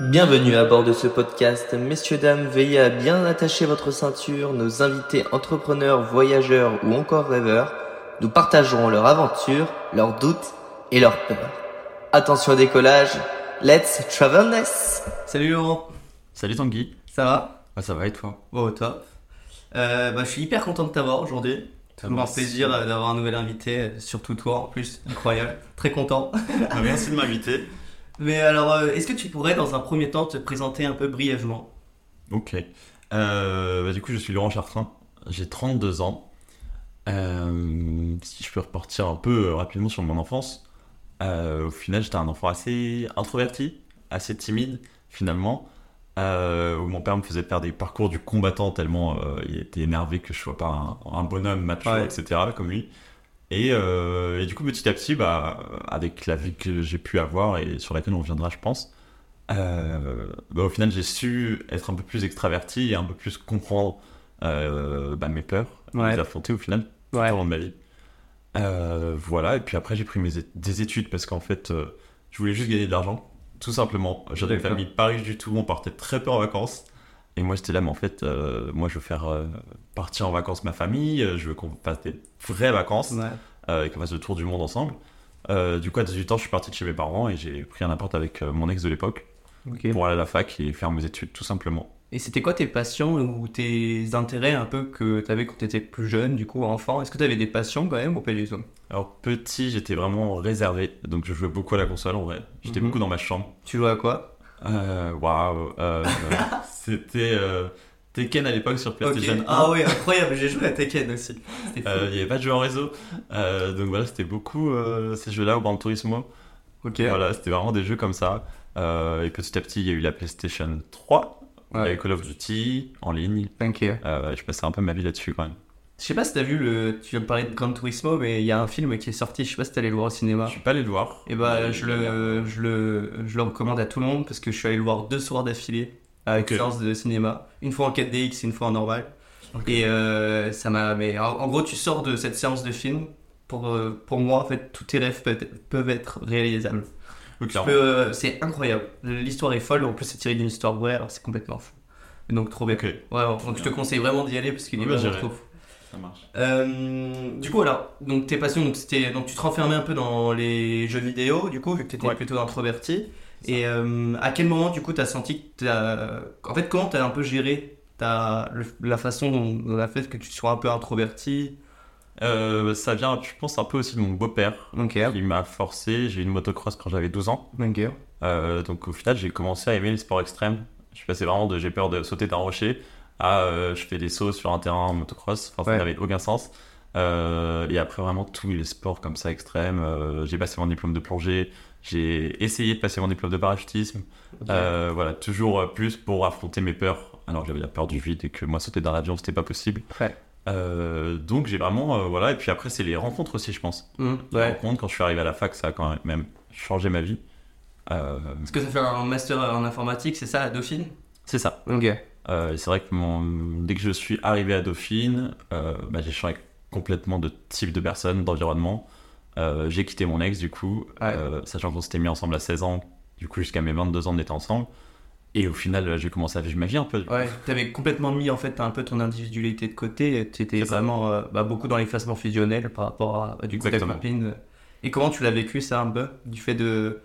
Bienvenue à bord de ce podcast. Messieurs, dames, veillez à bien attacher votre ceinture. Nos invités entrepreneurs, voyageurs ou encore rêveurs nous partageront leurs aventures, leurs doutes et leurs peurs. Attention au décollage. Let's travelness. Salut Laurent. Salut Tanguy. Ça va? Ah, ça va et toi? Bon, top. Euh, bah, je suis hyper content de t'avoir aujourd'hui. Ça me fait plaisir euh, d'avoir un nouvel invité, surtout toi en plus. Incroyable. Très content. Ah, Merci de m'inviter. Mais alors, euh, est-ce que tu pourrais dans un premier temps te présenter un peu brièvement? Ok. Euh, bah, du coup, je suis Laurent Chartrain. J'ai 32 ans. Euh, si je peux repartir un peu rapidement sur mon enfance, euh, au final, j'étais un enfant assez introverti, assez timide, finalement. où mon père me faisait faire des parcours du combattant tellement il était énervé que je sois pas un, un bonhomme Ouais. etc. comme lui. Et, euh, et du coup, petit à petit, bah, avec la vie que j'ai pu avoir et sur laquelle on reviendra, je pense, euh, bah, au final, j'ai su être un peu plus extraverti et un peu plus comprendre euh, bah, mes peurs, Ouais. les affronter au final tout Ouais. au long de ma vie. Voilà, et puis après, j'ai pris mes des études parce qu'en fait, je voulais juste gagner de l'argent, tout simplement. J'avais une famille pas riche du tout, on partait très peu en vacances. Et moi, j'étais là, mais en fait, moi, je veux faire partir en vacances ma famille, euh, je veux qu'on fasse des vraies vacances Ouais. euh, et qu'on fasse le tour du monde ensemble. Euh, du coup, à 18 ans, je suis parti de chez mes parents et j'ai pris un appart avec mon ex de l'époque pour aller à la fac et faire mes études, tout simplement. Et c'était quoi tes passions ou tes intérêts un peu que tu avais quand tu étais plus jeune, du coup, enfant? Est-ce que tu avais des passions quand même du tout? Alors, petit, j'étais vraiment réservé, donc je jouais beaucoup à la console en vrai. J'étais Mhm. beaucoup dans ma chambre. Tu jouais à quoi? Euh, Waouh, c'était Tekken à l'époque sur PlayStation 1. Ah ouais, incroyable, j'ai joué à Tekken aussi. Euh, Il n'y avait pas de jeu en réseau, Euh, donc voilà, c'était beaucoup euh, ces jeux-là au Gran Turismo. ok. Voilà, c'était vraiment des jeux comme ça. Et petit à petit, il y a eu la PlayStation 3, Ouais. avec Call of Duty en ligne. Euh, je passais un peu ma vie là-dessus quand même. Je sais pas si t'as vu le. Tu viens de parler de Gran Turismo, mais il y a un film qui est sorti, je sais pas si t'es allé le voir au cinéma. Je suis pas allé le voir. Et bah, je le, je, le, je le recommande à tout le monde parce que je suis allé le voir deux soirs d'affilée avec Ok. séance de cinéma. Une fois en 4DX et une fois en normal. Et euh, ça m'a. Mais en, en gros, tu sors de cette séance de film. Pour, euh, pour moi, en fait, tous tes rêves peuvent, peuvent être réalisables. Euh, c'est incroyable. L'histoire est folle. En plus, c'est tiré d'une histoire vraie, alors c'est complètement fou. Donc, trop bien. Ouais, donc je te conseille vraiment d'y aller parce qu'il est Ouais, vraiment trop fou. ça marche. Euh, du coup, alors, donc tes passions, donc, c'était, donc tu te renfermais un peu dans les jeux vidéo, du coup, vu que tu étais Ouais. plutôt introverti. Et euh, à quel moment, du coup, tu as senti que En fait, comment tu as un peu géré le- la façon dont, dont la fait que tu sois un peu introverti? Euh, ça vient, je pense, un peu aussi de mon beau-père Ok, qui m'a forcé. J'ai eu une motocross quand j'avais 12 ans. Euh, donc au final, j'ai commencé à aimer les sports extrêmes. Je suis passé vraiment de j'ai peur de sauter d'un rocher à euh, je fais des sauts sur un terrain en motocross. Enfin, ça n'avait aucun sens. Et après, vraiment, tous les sports comme ça extrêmes. j'ai passé mon diplôme de plongée. J'ai essayé de passer mon diplôme de parachutisme. Euh, voilà, toujours euh, plus pour affronter mes peurs. Alors j'avais la peur du vide et que moi sauter d'un avion, c'était pas possible. Ouais. Euh, donc j'ai vraiment, euh, voilà. Et puis après, c'est les rencontres aussi, je pense. Mmh, Les rencontres, quand je suis arrivé à la fac, ça a quand même changé ma vie. Parce que ça fait un master en informatique, c'est ça, à Dauphine? C'est ça. Ok. C'est vrai que mon... dès que je suis arrivé à Dauphine, bah, j'ai changé complètement de type de personne, d'environnement. Euh, j'ai quitté mon ex du coup, Ouais. euh, sachant qu'on s'était mis ensemble à 16 ans. Du coup, jusqu'à mes 22 ans, on était ensemble. Et au final, euh, j'ai commencé à vivre ma vie un peu. Ouais, t'avais complètement mis en fait un peu ton individualité de côté. T'étais vraiment euh, bah, beaucoup dans l'effacement fusionnel par rapport à, à du coup, ta copine. Et comment tu l'as vécu ça un peu Du fait de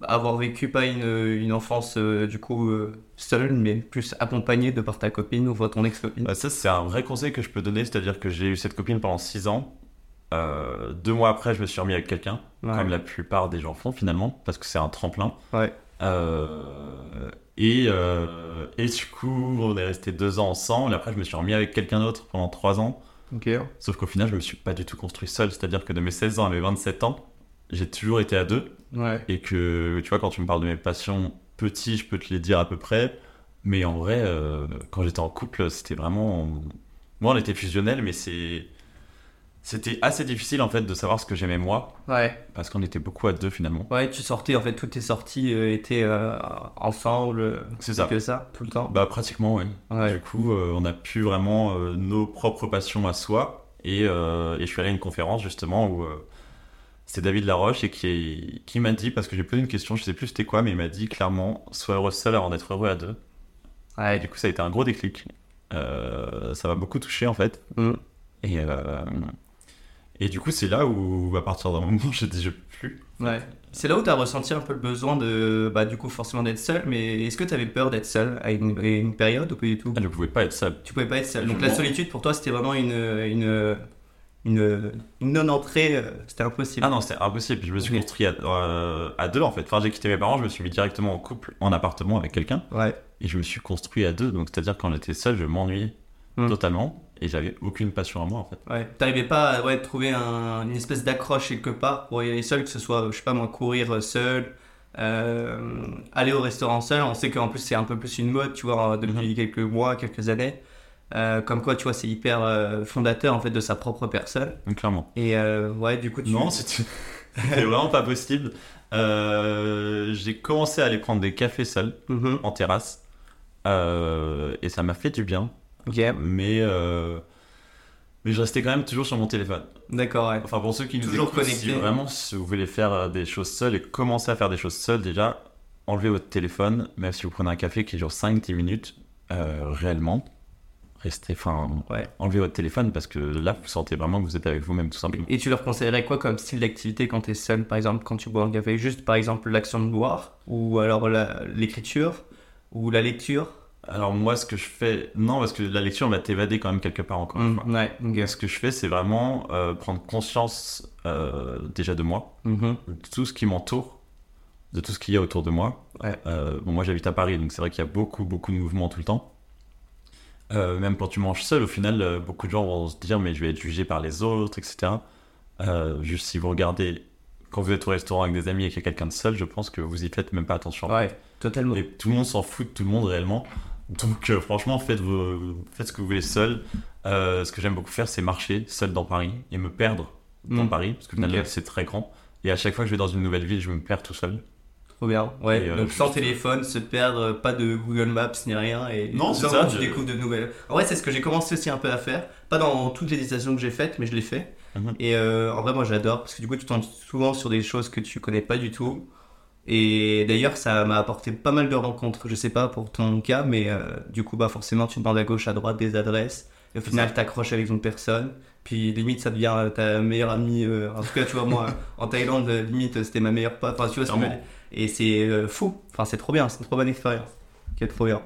avoir vécu pas une, une enfance du coup seule, mais plus accompagnée de par ta copine ou par ton ex-copine? Bah, ça, c'est un vrai conseil que je peux donner, c'est-à-dire que j'ai eu cette copine pendant 6 ans. Euh, deux mois après, je me suis remis avec quelqu'un, Ouais. comme la plupart des gens font finalement, parce que c'est un tremplin. Ouais. Euh, et, euh, et du coup, on est resté deux ans ensemble. Après, je me suis remis avec quelqu'un d'autre pendant trois ans. Sauf qu'au final, je me suis pas du tout construit seul. C'est-à-dire que de mes 16 ans à mes 27 ans, j'ai toujours été à deux. Ouais. Et que, tu vois, quand tu me parles de mes passions petit, je peux te les dire à peu près. Mais en vrai, quand j'étais en couple, c'était vraiment. Moi, on était fusionnels, mais c'est. C'était assez difficile en fait de savoir ce que j'aimais moi, Ouais. parce qu'on était beaucoup à deux finalement. Ouais, tu sortais en fait, toutes tes sorties euh, étaient euh, ensemble. euh, C'est ça. Que ça, tout le temps. Bah pratiquement, oui. Ouais. Du coup, euh, on a pu vraiment euh, nos propres passions à soi. Et, et je suis allé à une conférence justement où c'est David Laroche et qui, qui m'a dit, parce que j'ai posé une question, je sais plus c'était quoi, mais il m'a dit clairement, sois heureux seul avant d'être heureux à deux. Et du coup, ça a été un gros déclic. Ça m'a beaucoup touché en fait. Mm. Et, et du coup, c'est là où, à partir d'un moment, j'ai peux plus. Ouais. C'est là où tu as ressenti un peu le besoin de, bah, du coup, forcément d'être seul, mais est-ce que tu avais peur d'être seul à une, période ou pas du tout? Ah, je pouvais pas être seul. Tu pouvais pas être seul. Donc la solitude pour toi c'était vraiment une, une, une, une non-entrée, euh, c'était impossible. Ah non, c'était impossible. Je me suis construit à, euh, à deux en fait. Enfin, j'ai quitté mes parents, je me suis mis directement en couple, en appartement avec quelqu'un. Ouais. Et je me suis construit à deux. Donc, c'est-à-dire quand j'étais seul, je m'ennuyais Hmm. totalement. Et j'avais aucune passion à moi en fait. Ouais. T'arrivais pas à ouais, trouver un- une espèce d'accroche quelque part pour y aller seul, que ce soit, je sais pas moi, courir seul, euh, aller au restaurant seul. On sait qu'en plus c'est un peu plus une mode, tu vois, depuis quelques mois, quelques années. Euh, comme quoi, tu vois, c'est hyper euh, fondateur en fait de sa propre personne. Donc, clairement. Et euh, ouais, du coup, tu. Non, c'était vraiment pas possible. Euh, j'ai commencé à aller prendre des cafés seul Mhm. en terrasse. Euh, et ça m'a fait du bien. Ok, Mais, euh, mais je restais quand même toujours sur mon téléphone. d'accord, ouais. Enfin, pour ceux qui nous Toujours écoutent, connecté. si vraiment si vous voulez faire euh, des choses seules et commencer à faire des choses seules, déjà, enlevez votre téléphone, même si vous prenez un café qui dure 5-10 minutes, euh, réellement, restez, enfin, Ouais. enlevez votre téléphone parce que là, vous sentez vraiment que vous êtes avec vous-même, tout simplement. Et tu leur conseillerais quoi comme style d'activité quand tu es seul, par exemple, quand tu bois un café? Juste, par exemple, l'action de boire Ou alors l'écriture Ou la lecture? Alors, moi, ce que je fais, non, parce que la lecture va t'évader quand même quelque part encore une Mm. Ouais. Ce que je fais, c'est vraiment euh, prendre conscience euh, déjà de moi, Mhm. de tout ce qui m'entoure, de tout ce qu'il y a autour de moi. Ouais. Euh, bon, moi j'habite à Paris, donc c'est vrai qu'il y a beaucoup, beaucoup de mouvements tout le temps. Même quand tu manges seul, au final, beaucoup de gens vont se dire mais je vais être jugé par les autres, etc. Juste si vous regardez, quand vous êtes au restaurant avec des amis et qu'il y a quelqu'un de seul, je pense que vous y faites même pas attention. Ouais, totalement. Et tout le monde s'en fout de tout le monde réellement. Donc euh, franchement, faites, vos- faites ce que vous voulez seul. Euh, ce que j'aime beaucoup faire, c'est marcher seul dans Paris et me perdre dans Mm. Paris, parce que finalement, c'est très grand. Et à chaque fois que je vais dans une nouvelle ville, je me perds tout seul. Trop bien. Ouais, Et, euh, donc sans téléphone, se perdre, pas de Google Maps ni rien. Et Non, c'est ça, Tu je- découvres de nouvelles. En vrai, c'est ce que j'ai commencé aussi un peu à faire. Pas dans toutes les destinations que j'ai faites, mais je l'ai fait. Mhm. Et en vrai, moi j'adore parce que du coup, tu tombes souvent sur des choses que tu connais pas du tout. Et d'ailleurs, ça m'a apporté pas mal de rencontres. Je sais pas pour ton cas, mais euh, du coup, bah forcément, tu demandes à gauche, à droite des adresses. Et au final, t'accroches avec une personne. Puis limite, ça devient euh, ta meilleure amie. euh, en tout cas, tu vois, moi, en Thaïlande, limite, c'était ma meilleure pote. Enfin, tu vois, dire. et c'est euh, fou. Enfin, c'est trop bien. C'est une trop bonne expérience. Ok, trop bien.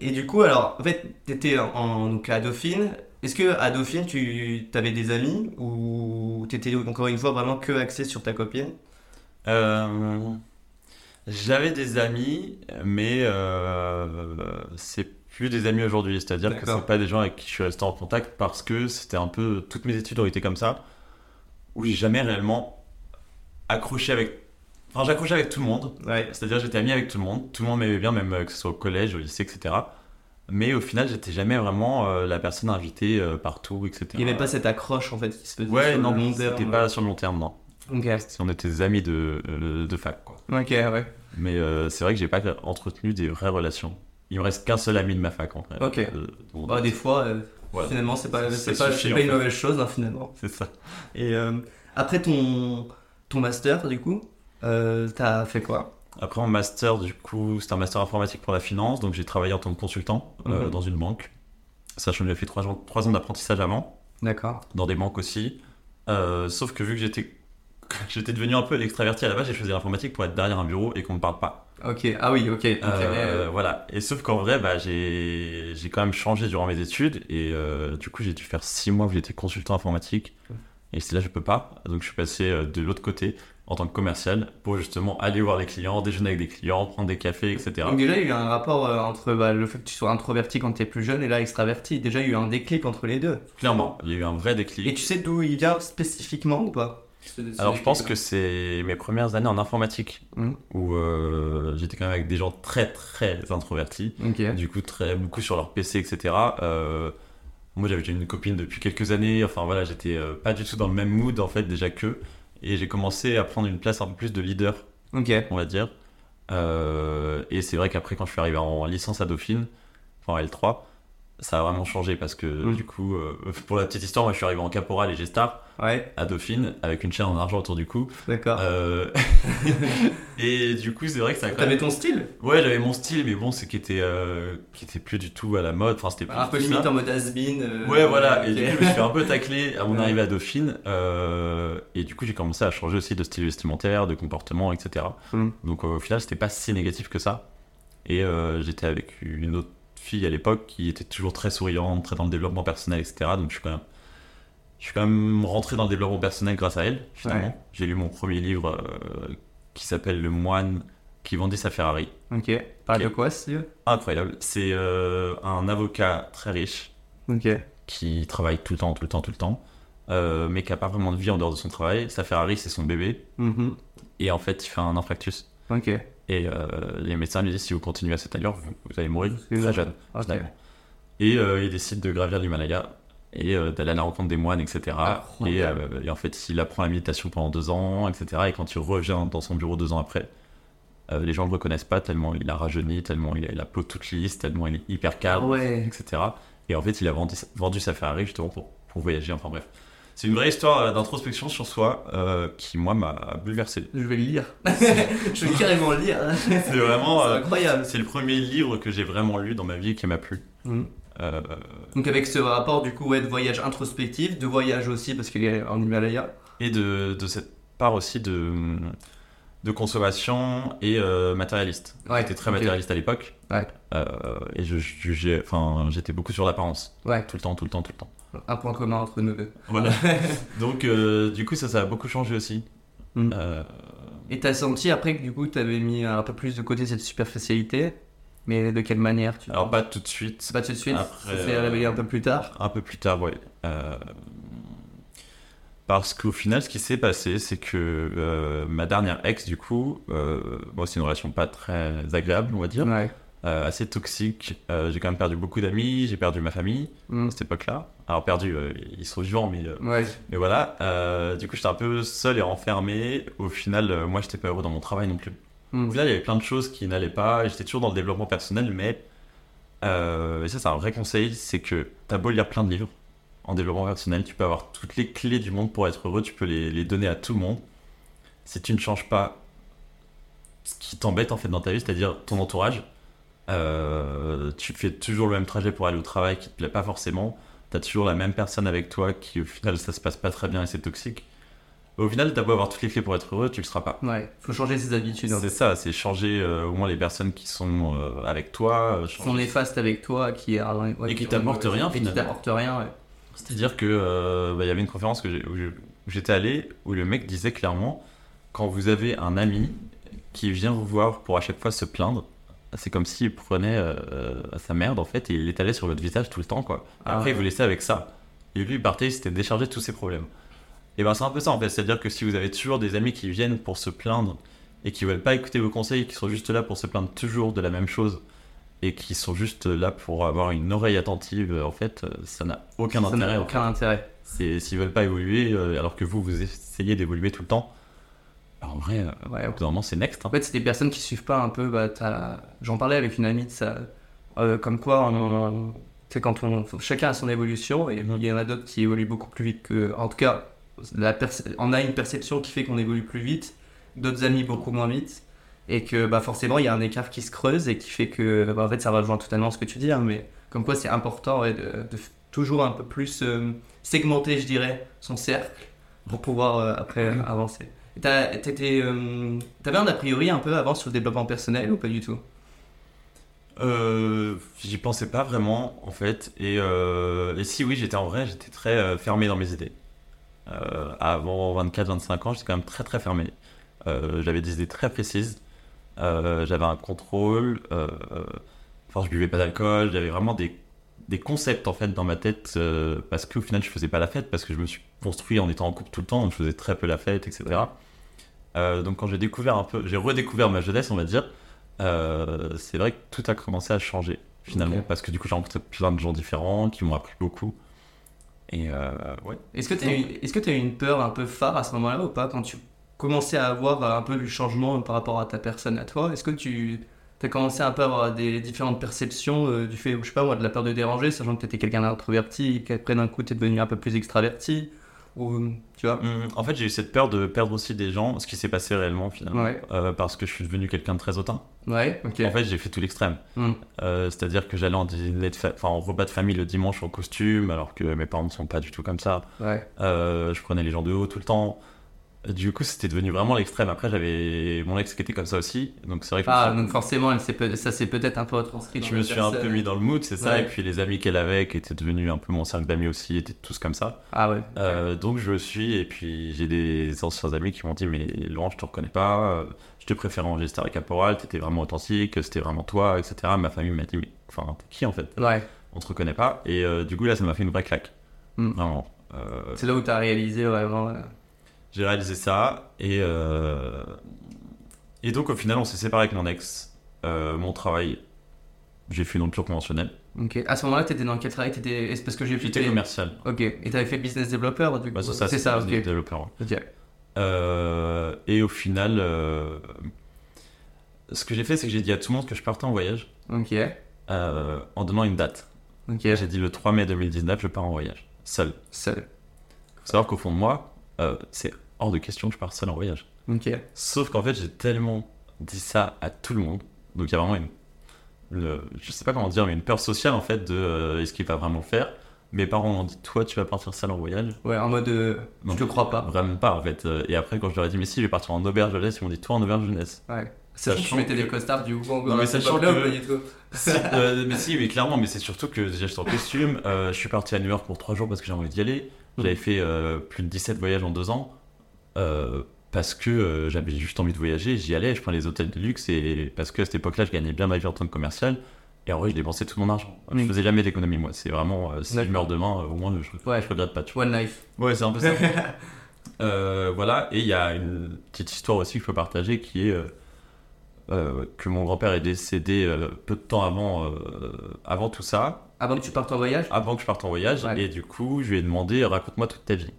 Et du coup, alors, en fait, t'étais en, en- donc à Dauphine. Est-ce que à Dauphine, tu avais des amis ou t'étais encore une fois vraiment que axé sur ta copine? Euh, J'avais des amis, mais euh, c'est plus des amis aujourd'hui. C'est-à-dire que c'est pas des gens avec qui je suis resté en contact parce que c'était un peu. Toutes mes études ont été comme ça, où j'ai jamais réellement accroché avec. Enfin, j'accrochais avec tout le monde. Ouais. C'est-à-dire j'étais ami avec tout le monde. Tout le monde m'aimait bien, même euh, que ce soit au collège, au lycée, etc. Mais au final, j'étais jamais vraiment euh, la personne invitée euh, partout, etc. Il n'y avait pas cette accroche en fait qui se faisait Ouais, sur non, le long terme. pas sur le long terme, non. Ok, Si on était des amis de, de fac, quoi. ok, ouais. Mais euh, c'est vrai que j'ai pas entretenu des vraies relations. Il me reste qu'un seul ami de ma fac, en fait. Ok. Euh, mon- Bah, des fois, euh, Voilà. finalement, c'est pas, c'est pas, suffit, une fait. mauvaise chose hein, finalement. C'est ça. Et après ton, ton master, du coup, t'as fait quoi? Après, en master, du coup, c'était un master informatique pour la finance, donc j'ai travaillé en tant que consultant Mhm. dans une banque. Sachant que j'ai fait trois ans, trois ans d'apprentissage avant, D'accord. dans des banques aussi. Sauf que vu que j'étais j'étais devenu un peu l'extraverti à la base, j'ai choisi l'informatique pour être derrière un bureau et qu'on ne parle pas. Ok, ah oui, ok. donc, Euh, voilà. Et sauf qu'en vrai, bah, j'ai quand même changé durant mes études et euh, du coup, j'ai dû faire six mois où j'étais consultant informatique. Et c'est là, je peux pas. Donc, je suis passé euh, de l'autre côté en tant que commercial pour justement aller voir les clients, déjeuner avec des clients, prendre des cafés, etc. Donc déjà, il y a eu un rapport euh, entre bah, le fait que tu sois introverti quand tu es plus jeune et là extraverti. Déjà, il y a eu un déclic entre les deux. Clairement, il y a eu un vrai déclic. Et tu sais d'où il vient spécifiquement ou pas? Alors, je pense que c'est mes premières années en informatique Mhm. où euh, j'étais quand même avec des gens très très introvertis. Du coup très beaucoup sur leur PC etc Euh, moi j'avais déjà une copine depuis quelques années. Enfin voilà j'étais euh, pas du tout dans le même mood en fait déjà que et j'ai commencé à prendre une place un peu plus de leader on va dire. Euh, et c'est vrai qu'après quand je suis arrivé en licence à Dauphine enfin en L3 ça a vraiment changé parce que Mm. du coup, euh, pour la petite histoire, moi je suis arrivé en caporal et G-Star Ouais, à Dauphine avec une chaîne en argent autour du cou. d'accord. Euh, et du coup, c'est vrai que ça a quand T'avais même... ton style? Ouais, j'avais mon style, mais bon, c'est qui était, euh, qui était plus du tout à la mode. Enfin, c'était plus Un peu limite en mode has-been. euh, Ouais, voilà. Et ok. du coup, je me suis un peu taclé à mon arrivée à Dauphine. et du coup, j'ai commencé à changer aussi de style vestimentaire, de comportement, etc. Mm. Donc, au final, c'était pas si négatif que ça. Et j'étais avec une autre fille à l'époque qui était toujours très souriante, très dans le développement personnel, etc. Donc, je suis quand même, je suis quand même rentré dans le développement personnel grâce à elle, finalement. Ouais. J'ai lu mon premier livre euh, qui s'appelle Le moine qui vendait sa Ferrari. Ok. Parle Ok. de quoi, ce livre? Incroyable. C'est euh, un avocat très riche qui travaille tout le temps, tout le temps, tout le temps, euh, mais qui n'a pas vraiment de vie en dehors de son travail. Sa Ferrari, c'est son bébé. Mhm. Et en fait, il fait un infarctus. Ok. Et euh, les médecins lui disent si vous continuez à cette allure, vous, vous allez mourir très jeune. Ok. finalement. Et euh, il décide de gravir l'Himalaya et euh, d'aller à la rencontre des moines, etc. Et, Incroyable. euh, et en fait, il apprend la méditation pendant deux ans, etc. Et quand il revient dans son bureau deux ans après, euh, les gens ne le reconnaissent pas tellement il a rajeuni, tellement il a la peau toute lisse, tellement il est hyper Ah calme, ouais. etc. Et en fait, il a vendu, vendu sa Ferrari justement pour, pour voyager. Enfin bref. C'est une vraie histoire euh, d'introspection sur soi euh, qui, moi, m'a bouleversé. Je vais le lire. je vais carrément le lire. C'est vraiment. Euh, incroyable. c'est le premier livre que j'ai vraiment lu dans ma vie et qui m'a plu. Euh, Donc avec ce rapport du coup ouais, de voyage introspectif, de voyage aussi parce qu'il est en Himalaya. et de, de cette part aussi de, de consommation et matérialiste. Ouais, J'étais très matérialiste à l'époque. Ouais. Et je j'étais beaucoup sur l'apparence. Ouais. Tout le temps, tout le temps, tout le temps. Un point commun entre nous deux. Voilà. Donc, euh, du coup, ça, ça a beaucoup changé aussi. Mhm. Euh, Et t'as senti après que du coup t'avais mis un peu plus de côté cette superficialité, mais de quelle manière tu... alors, pas tout de suite. Pas tout de suite, Après, ça s'est réveillé un peu plus tard? Un peu plus tard, ouais. Euh, parce qu'au final, ce qui s'est passé, c'est que euh, ma dernière ex, du coup, euh, bon, c'est une relation pas très agréable, on va dire, Ouais. euh, assez toxique. J'ai quand même perdu beaucoup d'amis, j'ai perdu ma famille Mm. à cette époque-là. Alors, perdu, euh, ils sont vivants, mais, euh, Ouais. mais voilà. Euh, du coup, j'étais un peu seul et renfermé. Au final, euh, moi, j'étais pas heureux dans mon travail non plus. Mm. Au final, il y avait plein de choses qui n'allaient pas. J'étais toujours dans le développement personnel, mais et ça, c'est un vrai conseil c'est que t'as beau lire plein de livres en développement personnel, tu peux avoir toutes les clés du monde pour être heureux, tu peux les, les donner à tout le monde. Si tu ne changes pas ce qui t'embête en fait dans ta vie, c'est-à-dire ton entourage, tu fais toujours le même trajet pour aller au travail qui te plaît pas forcément, t'as toujours la même personne avec toi qui au final ça se passe pas très bien et c'est toxique. Au final, t'as beau avoir toutes les clés pour être heureux, tu le seras pas. Ouais. Faut changer ses habitudes. fait. C'est ça, c'est changer euh, au moins les personnes qui sont euh, avec toi. euh, Qui sont néfastes avec toi, qui ouais, Et qui t'apportent rien, Et qui t'apportent rien. ouais. C'est-à-dire que bah, il y avait une conférence que où j'étais allé où le mec disait clairement quand vous avez un ami qui vient vous voir pour à chaque fois se plaindre, c'est comme s'il prenait euh, sa merde en fait et il l'étalait sur votre visage tout le temps quoi. Ah après il vous laissait avec ça. Et lui il partait, il s'était déchargé de tous ses problèmes. Et ben c'est un peu ça en fait, c'est-à-dire que si vous avez toujours des amis qui viennent pour se plaindre et qui veulent pas écouter vos conseils, qui sont juste là pour se plaindre toujours de la même chose et qui sont juste là pour avoir une oreille attentive, en fait, euh, ça n'a aucun Ça intérêt. aucun intérêt. c'est s'ils veulent pas évoluer euh, alors que vous vous essayez d'évoluer tout le temps en vrai euh, Ouais, moment c'est next hein. En fait, c'est des personnes qui suivent pas un peu. Bah, J'en parlais avec une amie de ça. euh, comme quoi, c'est quand on, chacun a son évolution et il y en a d'autres qui évoluent beaucoup plus vite que. En tout cas, la on a une perception qui fait qu'on évolue plus vite, d'autres amis beaucoup moins vite. Et que bah, forcément, il y a un écart qui se creuse et qui fait que. bah, en fait, ça rejoint totalement ce que tu dis, hein, mais comme quoi c'est important ouais, de, toujours un peu plus euh, segmenter, je dirais, son cercle pour pouvoir euh, après avancer. Euh, T'avais un a priori un peu avant sur le développement personnel ou pas du tout? Euh, j'y pensais pas vraiment en fait. Et, euh, et si oui j'étais en vrai j'étais très euh, fermé dans mes idées. Euh, avant 24-25 ans j'étais quand même très très fermé. Euh, j'avais des idées très précises. Euh, j'avais un contrôle euh, euh, enfin je buvais pas d'alcool j'avais vraiment des, des concepts en fait dans ma tête euh, parce qu'au final je faisais pas la fête parce que je me suis construit en étant en couple tout le temps je faisais très peu la fête etc Euh, donc quand j'ai découvert un peu j'ai redécouvert ma jeunesse on va dire euh, c'est vrai que tout a commencé à changer finalement. Parce que du coup j'ai rencontré plein de gens différents qui m'ont appris beaucoup. Et euh, ouais. Est-ce que que t'as eu une peur un peu phare à ce moment-là ou pas quand tu commençais à avoir un peu du changement par rapport à ta personne à toi? Est-ce que tu t'as commencé un peu à avoir des différentes perceptions euh, du fait, je sais pas moi, de la peur de déranger, sachant que t'étais quelqu'un d'introverti, et qu'après d'un coup t'es devenu un peu plus extraverti, ou tu vois Hum, En fait, j'ai eu cette peur de perdre aussi des gens, ce qui s'est passé réellement finalement, Ouais. Euh, parce que je suis devenu quelqu'un de très hautain. Ouais, ok. En fait, j'ai fait tout l'extrême. Hmm. Euh, C'est-à-dire que j'allais en, enfin, repas de famille le dimanche en costume, alors que mes parents ne sont pas du tout comme ça. Ouais. Euh, je prenais les gens de haut tout le temps. Du coup, c'était devenu vraiment l'extrême. Après, j'avais mon ex qui était comme ça aussi, donc c'est vrai que Ah, donc forcément, elle s'est peut- ça s'est peut-être un peu retranscrit. je me suis un peu mis dans le mood, c'est ça. Ouais. Et puis les amis qu'elle avait, qui étaient devenus un peu mon cercle d'amis aussi, étaient tous comme ça. Ah ouais. Euh, donc je suis, et puis j'ai des anciens amis qui m'ont dit Mais Laurent, je te reconnais pas, euh, je te préfère en gestion caporal, t'étais vraiment authentique, c'était vraiment toi, etc. Ma famille m'a dit Mais enfin, t'es qui en fait? Ouais. On te reconnaît pas. Et euh, du coup, là, ça m'a fait une vraie claque. Mm. Vraiment. Euh, C'est là où t'as réalisé vraiment. J'ai réalisé ça, et, euh, et donc au final, on s'est séparé avec mon ex. Euh, mon travail, j'ai fait une rupture conventionnelle. Ok. À ce moment-là, t'étais dans quel travail? T'étais. C'est parce que j'ai. J'étais commercial. Ok. Et t'avais fait business developer du coup? Bah, ça, ça, C'est ça, business. Euh, et au final, euh, ce que j'ai fait, c'est que j'ai dit à tout le monde que je partais en voyage Ok. euh, en donnant une date. Ok. J'ai dit le 3 mai 2019, je pars en voyage, seul. Seul. faut savoir qu'au fond de moi, c'est hors de question que je parte seul en voyage. Ok. Sauf qu'en fait, j'ai tellement dit ça à tout le monde. Donc il y a vraiment une, je sais pas comment dire, mais une peur sociale en fait de euh, est-ce qu'il va vraiment le faire? Mes parents m'ont dit toi tu vas partir seul en voyage. Ouais, en mode. euh, je te crois pas. Vraiment pas en fait. Euh, Et après quand je leur ai dit mais si je vais partir en auberge jeunesse, ils m'ont dit toi en auberge jeunesse. Ouais. Sachant que tu mettais des costards du coup Non, mais sachant que- euh, mais si, mais clairement, mais c'est surtout que déjà j'étais en costume, euh, je suis parti à New York pour 3 jours parce que j'ai envie d'y aller. J'avais fait euh, plus de 17 voyages en 2 ans parce que euh, j'avais juste envie de voyager. J'y allais, je prenais les hôtels de luxe et parce que à cette époque-là, je gagnais bien ma vie en tant que commercial. Et en vrai, je dépensais tout mon argent. Je faisais jamais d'économie, moi. C'est vraiment, euh, si je meurs demain, euh, au moins, je, Ouais. je regrette pas. Tu vois. One life. Ouais, c'est un peu ça. Euh, voilà, et il y a une petite histoire aussi que je peux partager qui est euh, euh, que mon grand-père est décédé euh, peu de temps avant, euh, avant tout ça, Avant que tu partes en voyage? Avant que je parte en voyage, Ouais. et du coup, je lui ai demandé raconte-moi toute ta vie.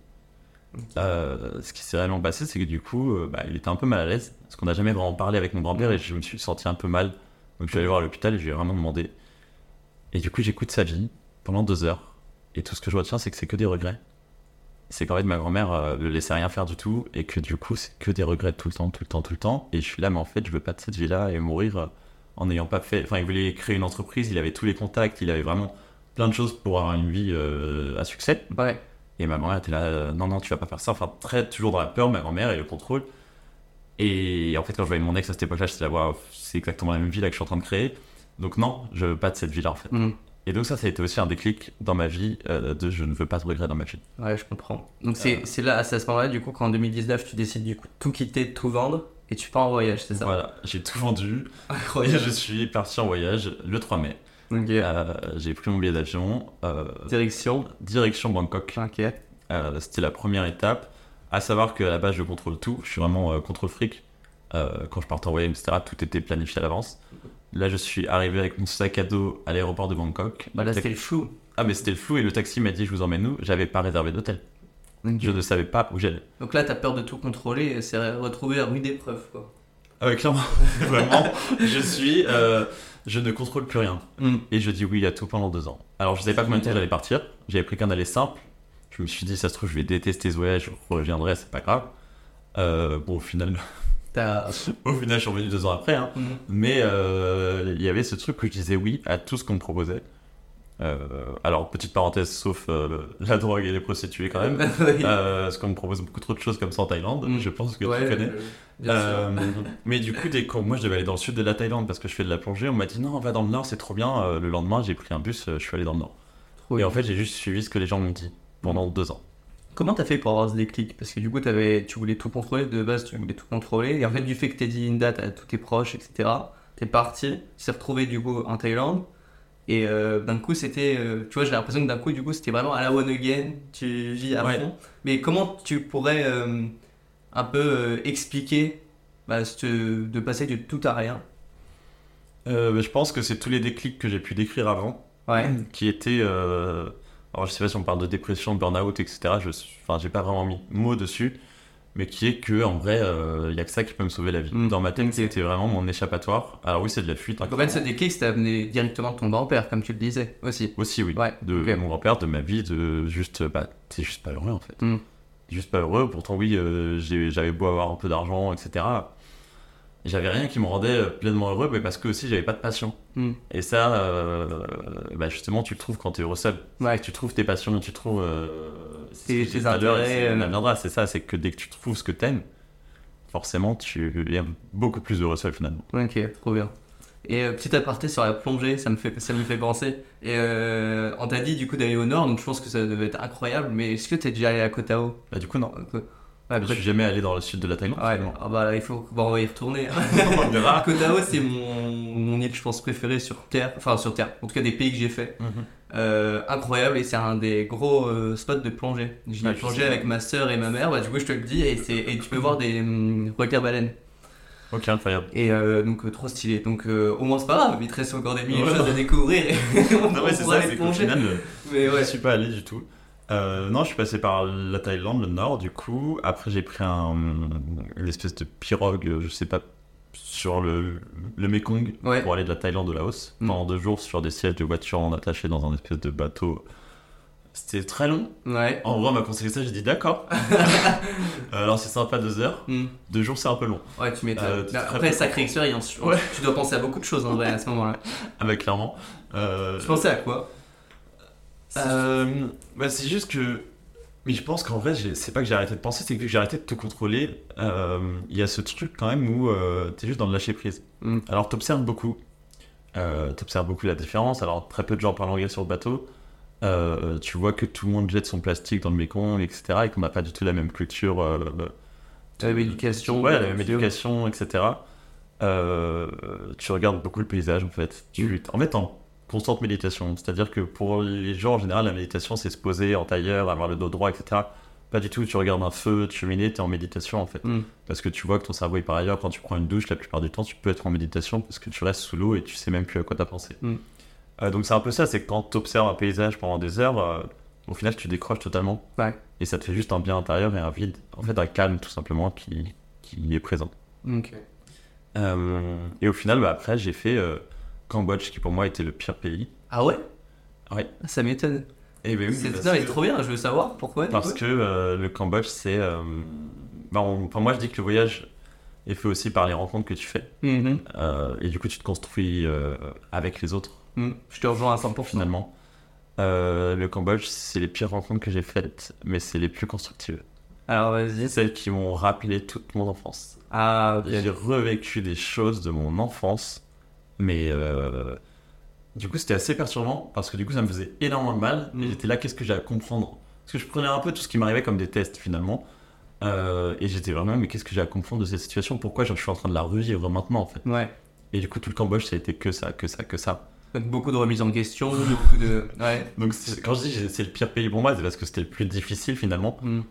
Euh, ce qui s'est réellement passé, c'est que du coup, euh, bah, il était un peu mal à l'aise, parce qu'on n'a jamais vraiment parlé avec mon grand-père, et je me suis senti un peu mal. Donc je suis allé voir à l'hôpital et je lui ai vraiment demandé. Et du coup, j'écoute sa vie pendant deux heures, et tout ce que je retiens, c'est que c'est que des regrets. C'est qu'en fait, ma grand-mère euh, ne laissait rien faire du tout, et que du coup, c'est que des regrets tout le temps, tout le temps, tout le temps. Et je suis là, mais en fait, je veux pas de cette vie-là et mourir euh, en n'ayant pas fait. Enfin, il voulait créer une entreprise, il avait tous les contacts, il avait vraiment plein de choses pour avoir une vie à succès. Ouais. Et ma grand-mère était là, euh, non, non, tu vas pas faire ça. Enfin, très toujours dans la peur, ma grand-mère et le contrôle. Et en fait, quand je voyais mon ex à cette époque-là, j'étais là, Waouh, c'est exactement la même vie là que je suis en train de créer. Donc, non, je veux pas de cette vie-là en fait. Mhm. Et donc, ça, ça a été aussi un déclic dans ma vie euh, de je ne veux pas de regrets dans ma vie. Ouais, je comprends. Donc c'est c'est là, à ce moment-là, du coup, qu'en 2019, tu décides du coup de tout quitter, de tout vendre, et tu pars en voyage, c'est ça? Voilà, j'ai tout vendu. Et Incroyable. je suis parti en voyage le 3 mai. Euh, j'ai pris mon billet d'avion, euh, Direction. direction Bangkok. Ok. Euh, C'était la première étape. À savoir qu'à la base, je contrôle tout. Je suis vraiment contrôle fric. Quand je partais en voyage, etc., tout était planifié à l'avance. Là, je suis arrivé avec mon sac à dos à l'aéroport de Bangkok. Bah là, c'était le flou. Ah, mais c'était le flou et le taxi m'a dit Je vous emmène où? J'avais pas réservé d'hôtel. Je ne savais pas où j'allais. Donc là, t'as peur de tout contrôler, et c'est retrouver à rude épreuve, quoi. Ah, ouais, clairement. Vraiment, je suis. euh, je ne contrôle plus rien. Hmm. Et je dis oui à tout pendant deux ans. Alors, je savais pas combien de temps j'allais partir. J'avais pris qu'un aller simple. Je me suis dit, ça se trouve, je vais détester ce voyage, je reviendrai, c'est pas grave. Euh, bon, au final, au final, je suis revenu deux ans après. hein. Mhm. Mais euh, il y avait ce truc où je disais oui à tout ce qu'on me proposait. Euh, alors, petite parenthèse, sauf euh, la drogue et les prostituées quand même. Oui. Parce qu'on me propose beaucoup trop de choses comme ça en Thaïlande. Mm. Je pense que Ouais, tu connais. Euh, mais du coup, dès que moi je devais aller dans le sud de la Thaïlande parce que je fais de la plongée, on m'a dit non, va dans le nord, c'est trop bien. Euh, le lendemain, j'ai pris un bus, euh, je suis allé dans le nord. Trop Et bien. en fait, j'ai juste suivi ce que les gens m'ont dit pendant deux ans. Comment t'as fait pour avoir ce déclic? Parce que du coup, avais, tu voulais tout contrôler, de base, tu voulais tout contrôler. Et en fait, du fait que t'aies dit une date à tous tes proches, etc., t'es parti, tu t'es retrouvé du coup en Thaïlande. Et euh, d'un coup, c'était. euh, tu vois, j'ai l'impression que d'un coup, du coup, c'était vraiment à la one again, tu vis à Ouais. fond. Mais comment tu pourrais euh, un peu euh, expliquer bah, de passer de tout à rien Euh, mais je pense que c'est tous les déclics que j'ai pu décrire avant Ouais. qui étaient. euh, Alors, je sais pas si on parle de dépression, burn-out, etc. Je Enfin, j'ai pas vraiment mis mot dessus. mais qui est que en vrai, il y a que ça qui peut me sauver la vie. Mm. Dans ma tête, c'était vraiment mon échappatoire. Alors oui, c'est de la fuite. en fait, ce déclic, c'était amené directement de ton grand-père, comme tu le disais aussi. Aussi, oui. Ouais, De mon grand-père, de ma vie, de juste, bah, t'es juste pas heureux en fait. Mm. Juste pas heureux. Pourtant, oui, euh, j'avais beau avoir un peu d'argent, etc. J'avais rien qui me rendait pleinement heureux, mais parce que aussi j'avais pas de passion. Mm. Et ça, euh, bah, justement, tu le trouves quand t'es heureux seul. Ouais. Tu trouves tes passions, tu trouves. euh, c'est Tes- tes intérêts, c'est- euh. ça viendra, c'est ça, c'est que dès que tu trouves ce que t'aimes, forcément, tu es beaucoup plus heureux seul finalement. Ok, trop bien. Et euh, petit aparté sur la plongée, ça me fait, ça me fait penser. Et euh, on t'a dit du coup d'aller au nord, donc je pense que ça devait être incroyable. Mais est-ce que t'es déjà allé à Koh Tao? Bah, du coup, non. Euh, Ouais, Je suis jamais allé dans le sud de la Thaïlande. ouais. Ah bah il faut, bon, on va y retourner. Verra. Koh Tao, c'est mon, mon île, je pense, préférée sur Terre. Enfin, sur Terre. En tout cas, des pays que j'ai fait. Mhm. Euh, incroyable et c'est un des gros euh, spots de plongée. J'y ai Ouais, je plongé avec ma soeur et ma mère, bah, du coup je te le dis, et, tu peux voir des requins baleines. Ok, incroyable. Et euh, donc euh, trop stylé. Donc euh, au moins c'est pas grave, il te reste encore des milliers de choses à découvrir. Et on Non, ouais, c'est pourra ça, c'est qu'au final, Mais je ouais. suis pas allé du tout. Euh, non, je suis passé par la Thaïlande, le nord, du coup. Après, j'ai pris un, une espèce de pirogue, je sais pas, sur le, le Mekong Ouais. pour aller de la Thaïlande au Laos. Mm. Pendant deux jours sur des sièges de voiture en attaché dans un espèce de bateau. C'était très long. Ouais. En vrai, on m'a conseillé ça, j'ai dit d'accord. Euh, Alors, c'est sympa deux heures. Hmm. Deux jours, c'est un peu long. Ouais, tu m'étonnes. Euh, très Après, sacrée expérience. Ouais. Tu dois penser à beaucoup de choses en vrai à ce moment-là. Ah bah, clairement. Euh, Tu pensais à quoi? Euh, bah, c'est juste que. Mais je pense qu'en vrai, c'est pas que j'ai arrêté de penser, c'est que j'ai arrêté de te contrôler. Il y a ce truc quand même où t'es juste dans le lâcher prise. Mm. Alors t'observes beaucoup. T'observes beaucoup la différence. Alors très peu de gens parlent anglais sur le bateau. Euh, tu vois que tout le monde jette son plastique dans le Mekong, etc. Et qu'on n'a pas du tout la même culture. euh, La même éducation. Ouais, la même éducation, etc. Euh, tu regardes beaucoup le paysage en fait. Tu, en fait, en constante méditation. C'est-à-dire que pour les gens en général, la méditation c'est se poser en tailleur, avoir le dos droit, etc. Pas du tout. Tu regardes un feu, tu cheminer, t'es en méditation en fait. Mm. Parce que tu vois que ton cerveau est par ailleurs. Quand tu prends une douche, la plupart du temps, tu peux être en méditation parce que tu restes sous l'eau et tu sais même plus à quoi t'as pensé. Mm. Euh, donc c'est un peu ça. C'est que quand tu observes un paysage pendant des heures, euh, au final, tu décroches totalement. Ouais. Et ça te fait juste un bien intérieur et un vide. En fait, un calme tout simplement qui, qui est présent. Ok. Euh, et au final, bah, après, j'ai fait Cambodge, qui pour moi était le pire pays. Ah ouais? Ouais. Ça m'étonne. Et ben oui, C'est que- trop bien, je veux savoir pourquoi. Parce que euh, le Cambodge, c'est. euh, bah, on- enfin, moi, je dis que le voyage est fait aussi par les rencontres que tu fais. Mhm. Euh, et du coup, tu te construis avec les autres, Mm. Je te rejoins à 100%. finalement. Euh, le Cambodge, c'est les pires rencontres que j'ai faites, mais c'est les plus constructives. Alors vas-y. Celles qui m'ont rappelé toute mon enfance. Ah. J'ai revécu des choses de mon enfance, mais euh, du coup c'était assez perturbant parce que du coup ça me faisait énormément de mal. Et Mm. j'étais là, qu'est-ce que j'ai à comprendre? Parce que je prenais un peu tout ce qui m'arrivait comme des tests finalement. Euh, et j'étais vraiment, mais qu'est-ce que j'ai à comprendre de cette situation? Pourquoi je suis en train de la revivre maintenant en fait? Ouais. Et du coup tout le Cambodge ça a été que ça, que ça, que ça. Donc beaucoup de remises en question, beaucoup de. Ouais. Donc quand je dis c'est le pire pays pour moi, c'est parce que c'était le plus difficile finalement. Mm.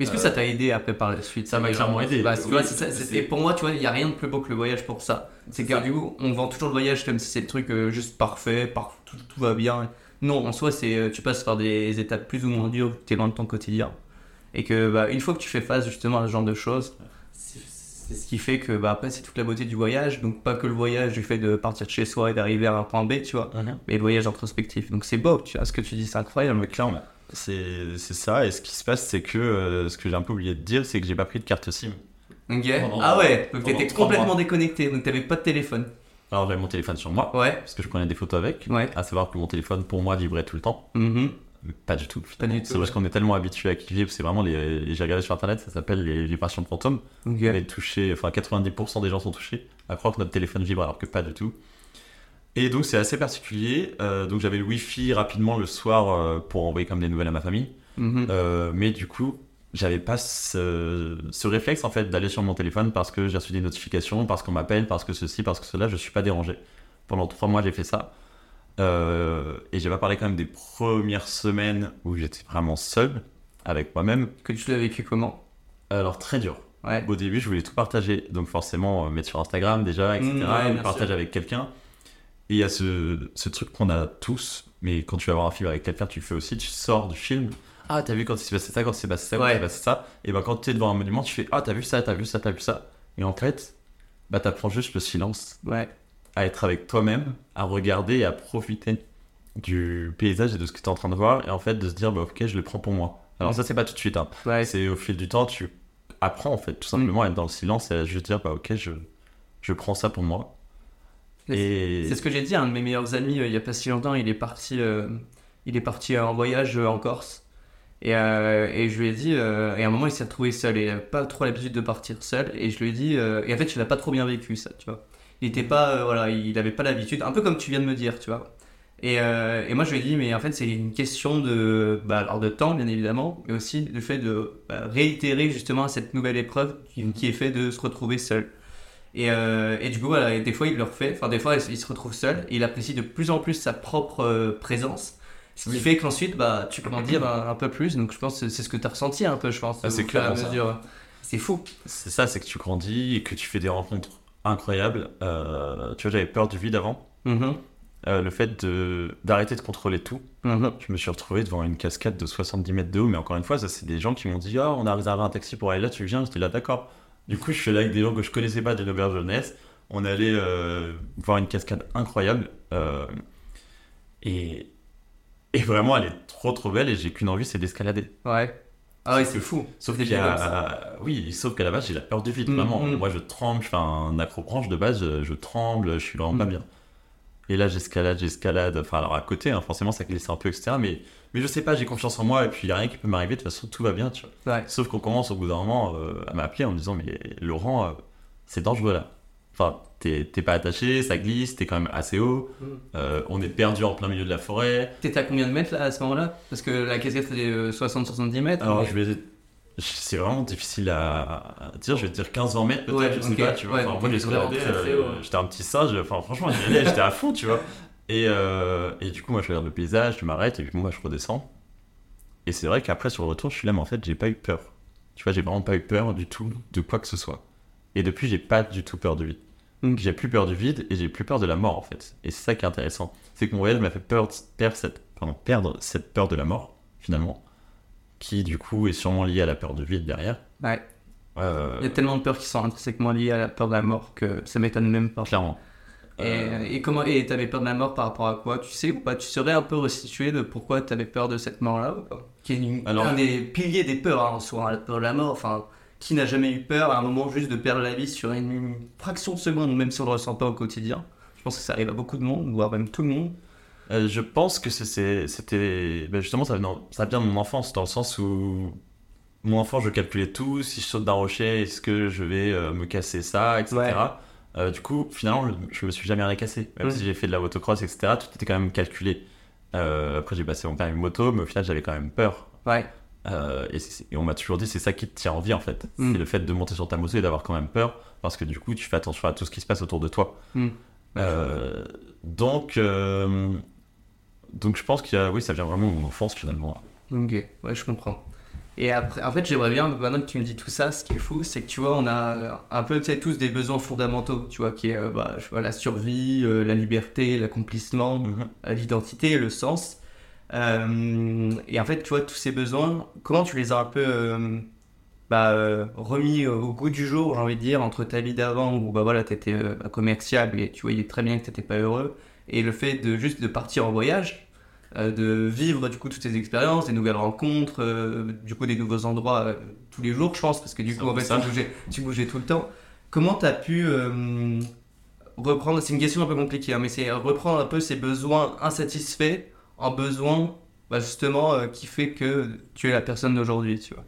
Est-ce que ça t'a aidé après par la suite? Ça m'a clairement aidé. Bah, Oui, ça, et pour moi, tu vois, il n'y a rien de plus beau que le voyage pour ça. C'est que du coup, on vend toujours le voyage comme si c'est le truc euh, juste parfait, par, tout, tout va bien. Non, en soi, c'est euh, tu passes par des étapes plus ou moins dures, tu es loin de ton quotidien. Et que bah, une fois que tu fais face justement à ce genre de choses, c'est ce qui fait que bah, après, c'est toute la beauté du voyage. Donc, pas que le voyage du fait de partir de chez soi et d'arriver à un point B, tu vois, mais le voyage introspectif. Donc, c'est beau, tu vois, ce que tu dis, c'est incroyable. Mais clairement, c'est c'est ça. Et ce qui se passe, c'est que euh, ce que j'ai un peu oublié de dire, c'est que j'ai pas pris de carte SIM. Ok. Pendant- ah ouais, donc t'étais complètement mois. déconnecté, donc t'avais pas de téléphone. Alors j'avais mon téléphone sur moi, Ouais. parce que je prenais des photos avec. Ouais. À savoir que mon téléphone, pour moi, vibrait tout le temps. Mhm. Mais Pas du tout. Pas du tout, C'est parce qu'on est tellement habitué à vibre. C'est vraiment les. J'ai regardé sur internet, ça s'appelle les vibrations de fantômes. On est touché, enfin 90% des gens sont touchés à croire que notre téléphone vibre alors que pas du tout. Et donc c'est assez particulier. Euh, donc j'avais le wifi rapidement le soir euh, pour envoyer comme des nouvelles à ma famille. Mhm. Euh, mais du coup, j'avais pas ce, ce réflexe en fait d'aller sur mon téléphone parce que j'ai reçu des notifications, parce qu'on m'appelle, parce que ceci, parce que cela, je suis pas dérangé. Pendant trois mois, j'ai fait ça. Euh, et j'ai pas parlé quand même des premières semaines où j'étais vraiment seul avec moi-même. Que tu l'as vécu comment? Alors très dur. Ouais. Au début, je voulais tout partager, donc forcément euh, mettre sur Instagram déjà, etc. Mmh, ouais, partager avec quelqu'un. Et il y a ce, ce truc qu'on a tous, mais quand tu vas voir un film avec quelqu'un, tu le fais aussi, tu sors du film Ah, t'as vu quand il s'est passé ça, quand il s'est passé ça, quand il s'est passé ça. Et bah, quand tu es devant un monument, tu fais Ah, t'as vu ça, t'as vu ça, t'as vu ça. Et en fait, bah, t'apprends juste le silence, Ouais. À être avec toi-même, à regarder et à profiter du paysage et de ce que tu es en train de voir. Et en fait, de se dire Bah, ok, je le prends pour moi. Alors, ça, c'est pas tout de suite. Hein. Ouais. C'est au fil du temps, tu apprends en fait, tout simplement à être dans le silence et à juste dire Bah, ok, je, je prends ça pour moi. Et C'est ce que j'ai dit à un de mes meilleurs amis euh, il y a pas si longtemps. Il est parti, euh, il est parti en voyage euh, en Corse. Et, euh, et je lui ai dit, euh, et à un moment il s'est retrouvé seul et il avait pas trop l'habitude de partir seul. Et je lui ai dit, euh, et en fait il a pas trop bien vécu ça, tu vois. Il était pas, euh, voilà, il avait pas l'habitude, un peu comme tu viens de me dire, tu vois. Et, euh, et moi je lui ai dit, mais en fait c'est une question de, bah, alors de temps bien évidemment, mais aussi du fait de bah, réitérer justement cette nouvelle épreuve qui, qui est fait de se retrouver seul. Et, euh, et du coup, voilà, et des fois il le refait, enfin des fois il se retrouve seul et il apprécie de plus en plus sa propre présence. Ce qui Oui. fait qu'ensuite, bah, tu grandis un, un peu plus. Donc je pense que c'est ce que tu as ressenti un peu, je pense. Ah, c'est mesure. C'est fou. c'est ça, c'est que tu grandis et que tu fais des rencontres incroyables. Euh, tu vois, j'avais peur du vide avant. Mhm, Euh, le fait de d'arrêter de contrôler tout. mhm. Je me suis retrouvé devant une cascade de 70 mètres de haut, mais encore une fois, ça c'est des gens qui m'ont dit Ah, on a réservé un taxi pour aller là, tu viens J'étais là, d'accord. Du coup, je suis là avec des gens que je connaissais pas d'une auberge jeunesse. On allait euh, voir une cascade incroyable. et, et vraiment, elle est trop trop belle et j'ai qu'une envie, c'est d'escalader. Ouais. Ah ouais, Sauf c'est fou. Sauf qu'il y a... Oui, sauf qu'à la base, j'ai la peur du vide, Mm, vraiment. mm. Moi, je tremble, je fais un acrobranche de base, je, je tremble, je suis vraiment pas Mm. bien. Et là, j'escalade, j'escalade. Enfin, alors à côté, hein, forcément, ça glisse un peu, etc. Mais, mais je sais pas, j'ai confiance en moi et puis il n'y a rien qui peut m'arriver. De toute façon, tout va bien, tu vois. Ouais. Sauf qu'on commence au bout d'un moment euh, à m'appeler en me disant Mais Laurent, euh, c'est dangereux là. Enfin, t'es pas attaché, ça glisse, t'es quand même assez haut. Mm. euh, on est perdu en plein milieu de la forêt. T'étais à combien de mètres là à ce moment-là? Parce que la faisait euh, 60-70 mètres. Alors, mais- je vais. C'est vraiment difficile à, à dire. Je vais te dire 15-20 mètres peut-être, Ouais, je sais ok. pas, tu vois. Ouais, Enfin, moi, très euh, j'étais un petit singe. Enfin, franchement, j'étais à fond, tu vois. Et, euh, et du coup, moi, je regarde le paysage, je m'arrête, et puis moi, je redescends. Et c'est vrai qu'après, sur le retour, je suis là, mais en fait, j'ai pas eu peur. Tu vois, j'ai vraiment pas eu peur du tout de quoi que ce soit. Et depuis, j'ai pas du tout peur du vide. Mm. J'ai plus peur du vide et j'ai plus peur de la mort, en fait. Et c'est ça qui est intéressant. C'est que mon voyage m'a fait peur, perdre, cette, pardon, perdre cette peur de la mort, finalement. Qui, du coup, est sûrement liée à la peur du vide derrière. Ouais. Euh, Il y a tellement de peurs qui sont intrinsèquement liées à la peur de la mort que ça m'étonne même pas. clairement. Et, Euh, et comment et t'avais peur de la mort par rapport à quoi? Tu sais ou pas? Tu saurais un peu restituer de pourquoi t'avais peur de cette mort-là ou pas? Qui est une- Alors- un des piliers des peurs hein, en soi, la peur de la mort. Enfin, qui n'a jamais eu peur à un moment juste de perdre la vie sur une fraction de seconde, même si on le ressent pas au quotidien Je pense que ça arrive à beaucoup de monde, voire même tout le monde. Euh, je pense que c'était. ben justement, ça, vient- ça vient de mon enfance, dans le sens où. Mon enfant, je calculais tout. Si je saute d'un rocher, est-ce que je vais euh, me casser ça, etc. Ouais. Euh, du coup, finalement, je, je me suis jamais rien cassé. Même si j'ai fait de la motocross, etc., tout était quand même calculé. Euh, après, j'ai passé mon permis moto, mais au final, j'avais quand même peur. Ouais. Euh, et, on m'a toujours dit, c'est ça qui te tient en vie, en fait. Mm. C'est le fait de monter sur ta moto et d'avoir quand même peur, parce que du coup, tu fais attention à tout ce qui se passe autour de toi. Mm. Euh, donc, euh, donc je pense a, oui, ça vient vraiment de mon enfance finalement. Ok, ouais, je comprends. Et après, en fait, j'aimerais bien, maintenant que tu me dis tout ça, ce qui est fou, c'est que tu vois, on a un peu, tous des besoins fondamentaux, tu vois, qui est bah, vois, la survie, la liberté, l'accomplissement, Mhm. euh, l'identité, le sens. Euh, et en fait, tu vois, tous ces besoins, comment tu les as un peu euh, bah, euh, remis au goût du jour, j'ai envie de dire, entre ta vie d'avant où bah, voilà, tu étais commercial et tu voyais très bien que tu n'étais pas heureux, et le fait de juste de partir en voyage, euh, de vivre du coup toutes ces expériences, des nouvelles rencontres, euh, du coup des nouveaux endroits euh, tous les jours, je pense, parce que du coup, en fait, tu bougeais, tu bougeais tout le temps. Comment tu as pu euh, reprendre, c'est une question un peu compliquée, hein, mais c'est reprendre un peu ces besoins insatisfaits en besoins bah, justement euh, qui fait que tu es la personne d'aujourd'hui, tu vois.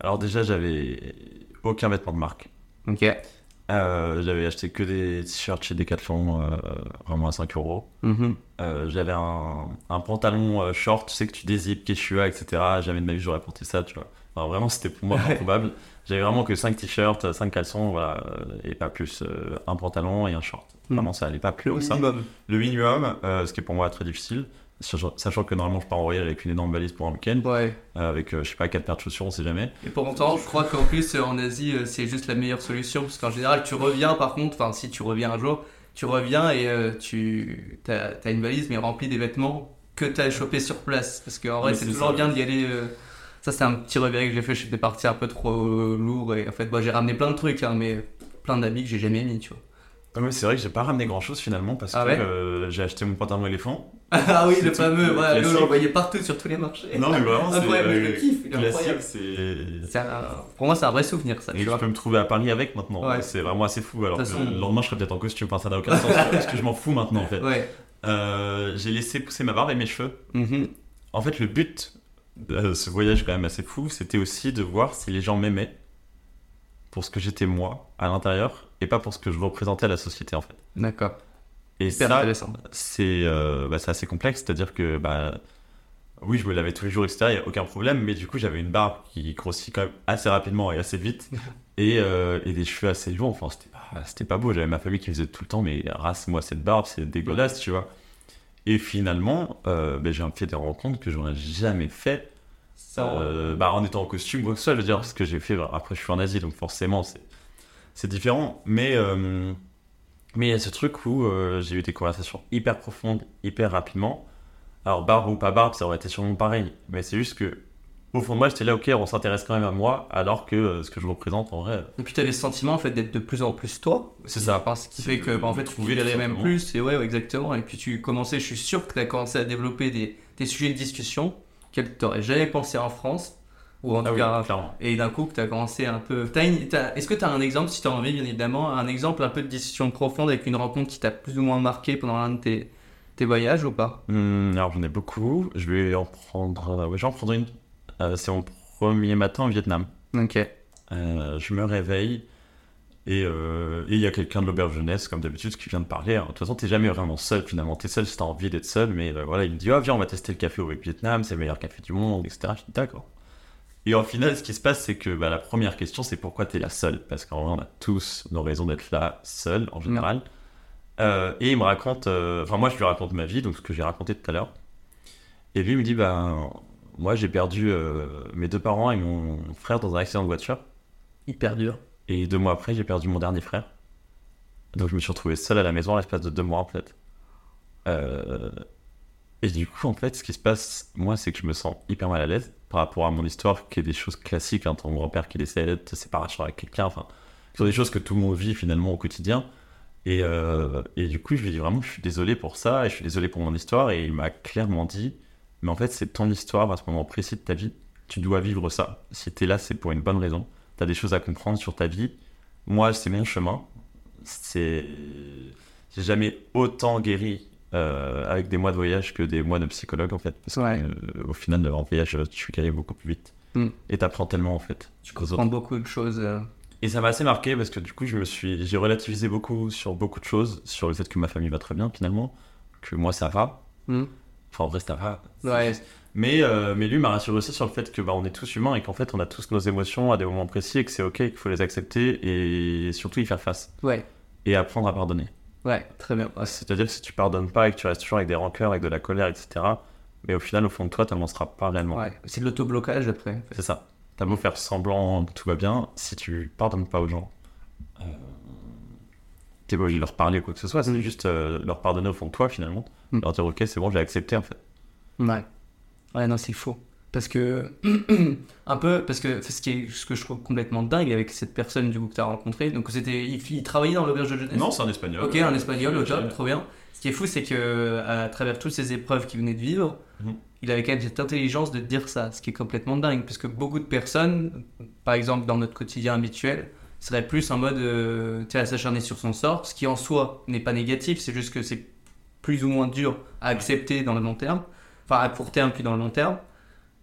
Alors déjà, j'avais aucun vêtement de marque. Ok. Euh, j'avais acheté que des t-shirts chez Decathlon, euh, vraiment à 5 euros. Euh, j'avais un, un pantalon short, tu sais que tu dézippes, Quechua, etc. Jamais de ma vie j'aurais porté ça, tu vois. Enfin, vraiment, c'était pour moi improbable. J'avais vraiment que 5 t-shirts, 5 caleçons, voilà, et pas plus. un pantalon et un short. Mm. Vraiment, ça allait pas plus haut que ça. minimum. Le minimum, ce qui est pour moi très difficile, sachant que normalement je pars en royal avec une énorme valise pour un week-end, Ouais. euh, avec, euh, je sais pas, 4 paires de chaussures, on sait jamais. Et pour autant, je crois qu'en plus euh, en Asie, c'est juste la meilleure solution parce qu'en général, tu reviens par contre, enfin si tu reviens un jour, tu reviens et euh, tu as, une valise mais remplie des vêtements que t'as chopé sur place. Parce qu'en vrai, c'est toujours ça. bien d'y aller. euh, Ça, c'est un petit regret que j'ai fait. J'étais parti un peu trop lourd et en fait, bah, j'ai ramené plein de trucs, hein, mais plein d'habits que j'ai jamais mis, tu vois. Ah, mais c'est vrai que j'ai pas ramené grand chose finalement parce Ah que ouais? euh, j'ai acheté mon pantalon éléphant. Ah oui, le fameux, nous, on le voyait partout sur tous les marchés. Non mais vraiment c'est euh, kiffe, classique, c'est Pour moi, c'est un vrai souvenir, ça. Et Tu vois. peux me trouver à Paris avec maintenant. Ouais. C'est vraiment assez fou. Alors façon- le lendemain, je serais peut-être en costume. Enfin, ça n'a aucun sens parce que je m'en fous maintenant en fait. Ouais. Euh, j'ai laissé pousser ma barbe et mes cheveux. Mhm. En fait, le but de ce voyage quand même assez fou, c'était aussi de voir si les gens m'aimaient pour ce que j'étais moi à l'intérieur et pas pour ce que je représentais à la société en fait. D'accord. Et ça, c'est euh, bah, c'est assez complexe, c'est-à-dire que bah, oui, je me lavais tous les jours, etc. Il n'y a aucun problème, mais du coup, j'avais une barbe qui grossit quand même assez rapidement et assez vite, et, euh, et des cheveux assez longs. Enfin, c'était pas, c'était pas beau. J'avais ma famille qui faisait tout le temps, mais race-moi cette barbe, c'est dégueulasse, tu vois. Et finalement, euh, ben, j'ai fait des rencontres que j'aurais jamais fait Ça, euh, bah, en étant en costume, quoi que ce soit, je veux dire, ce que j'ai fait, bah, après je suis en Asie, donc forcément c'est, c'est différent. Mais mais il y a ce truc où euh, j'ai eu des conversations hyper profondes, hyper rapidement. Alors barbe ou pas barbe, ça aurait été sûrement pareil. Mais c'est juste que, au fond de moi, j'étais là, ok, on s'intéresse quand même à moi, alors que euh, ce que je représente en vrai, Et puis t'as le sentiment en fait d'être de plus en plus toi. C'est ça. Enfin, ce qui fait que bah, en fait tu tout même plus. Et ouais, exactement. Et puis tu commençais, je suis sûr que tu as commencé à développer des, des sujets de discussion qu'elle t'aurais jamais pensé en France. Ou en Ah tout oui, cas. clairement. Et d'un coup que tu as commencé un peu. Est-ce que tu as un exemple, si tu as envie bien évidemment, un exemple un peu de discussion profonde avec une rencontre qui t'a plus ou moins marqué pendant l'un de tes, tes voyages ou pas? Hum, alors j'en ai beaucoup, je vais en prendre, euh, ouais, je vais en prendre une. Euh, c'est mon premier matin au Vietnam. Ok. Euh, je me réveille et euh, et il y a quelqu'un de l'auberge jeunesse, comme d'habitude, qui vient de parler. Alors, de toute façon, t'es jamais vraiment seul finalement. T'es seul si t'as envie d'être seul, mais euh, voilà, il me dit Ah, viens, on va tester le café au Vietnam, c'est le meilleur café du monde, etc. Je dis D'accord. Et au final, ce qui se passe, c'est que bah, la première question, c'est pourquoi t'es là seul Parce qu'en vrai, on a tous nos raisons d'être là seul en général. Euh, et il me raconte, euh, enfin, moi, je lui raconte ma vie, donc ce que j'ai raconté tout à l'heure. Et lui il me dit Bah, moi, j'ai perdu euh, mes deux parents et mon frère dans un accident de voiture. Hyper dur. Et deux mois après, j'ai perdu mon dernier frère. Donc je me suis retrouvé seul à la maison à l'espace de deux mois en fait. Et du coup, en fait, ce qui se passe, moi, c'est que je me sens hyper mal à l'aise par rapport à mon histoire, qui est des choses classiques. Hein, ton grand-père qui décède, ta séparation avec quelqu'un, enfin, ce sont des choses que tout le monde vit finalement au quotidien. Et, euh, et du coup, je lui dis vraiment, je suis désolé pour ça, et je suis désolé pour mon histoire. Et il m'a clairement dit, mais en fait, c'est ton histoire à ce moment précis de ta vie. Tu dois vivre ça. Si t'es là, c'est pour une bonne raison. T'as des choses à comprendre sur ta vie. Moi, c'est mon chemin. C'est, j'ai jamais autant guéri euh, avec des mois de voyage que des mois de psychologue en fait. Parce Ouais. que, euh, au final, en voyage, tu suis guéri beaucoup plus vite. Mm. Et t'apprends tellement en fait. Tu comprends beaucoup de choses. euh. Et ça m'a assez marqué parce que du coup, je me suis, j'ai relativisé beaucoup sur beaucoup de choses, sur le fait que ma famille va très bien finalement, que moi ça va. Hmm. Enfin, en vrai, ça va. Ouais. Mais, euh, mais lui m'a rassuré aussi sur le fait que bah, on est tous humains et qu'en fait, on a tous nos émotions à des moments précis et que c'est ok, qu'il faut les accepter et surtout y faire face Ouais. et apprendre à pardonner. Ouais. Très bien. Ouais. C'est-à-dire que si tu pardonnes pas et que tu restes toujours avec des rancœurs, avec de la colère, etc., mais au final, au fond de toi, tu n'avanceras pas réellement. Ouais. C'est de l'autoblocage après. en fait. C'est ça. T'as beau faire semblant que tout va bien, si tu pardonnes pas aux gens, euh, t'es pas obligé de leur parler ou quoi que ce soit, c'est juste euh, leur pardonner au fond de toi finalement. Mm. Leur dire ok, c'est bon, j'ai accepté en fait. Ouais. Ouais, non, c'est faux. Parce que, un peu, parce que ce, qui est, ce que je trouve complètement dingue avec cette personne du coup que tu as rencontré, donc c'était, il, il travaillait dans l'auberge de jeunesse. c'est un espagnol. Ok, un espagnol, au job, trop bien. Ce qui est fou, c'est que à travers toutes ces épreuves qu'il venait de vivre, Mhm. il avait quand même cette intelligence de dire ça, ce qui est complètement dingue. Parce que beaucoup de personnes, par exemple dans notre quotidien habituel, seraient plus en mode euh, tu sais, à s'acharner sur son sort, ce qui en soi n'est pas négatif, c'est juste que c'est plus ou moins dur à accepter dans le long terme, enfin à court terme puis dans le long terme,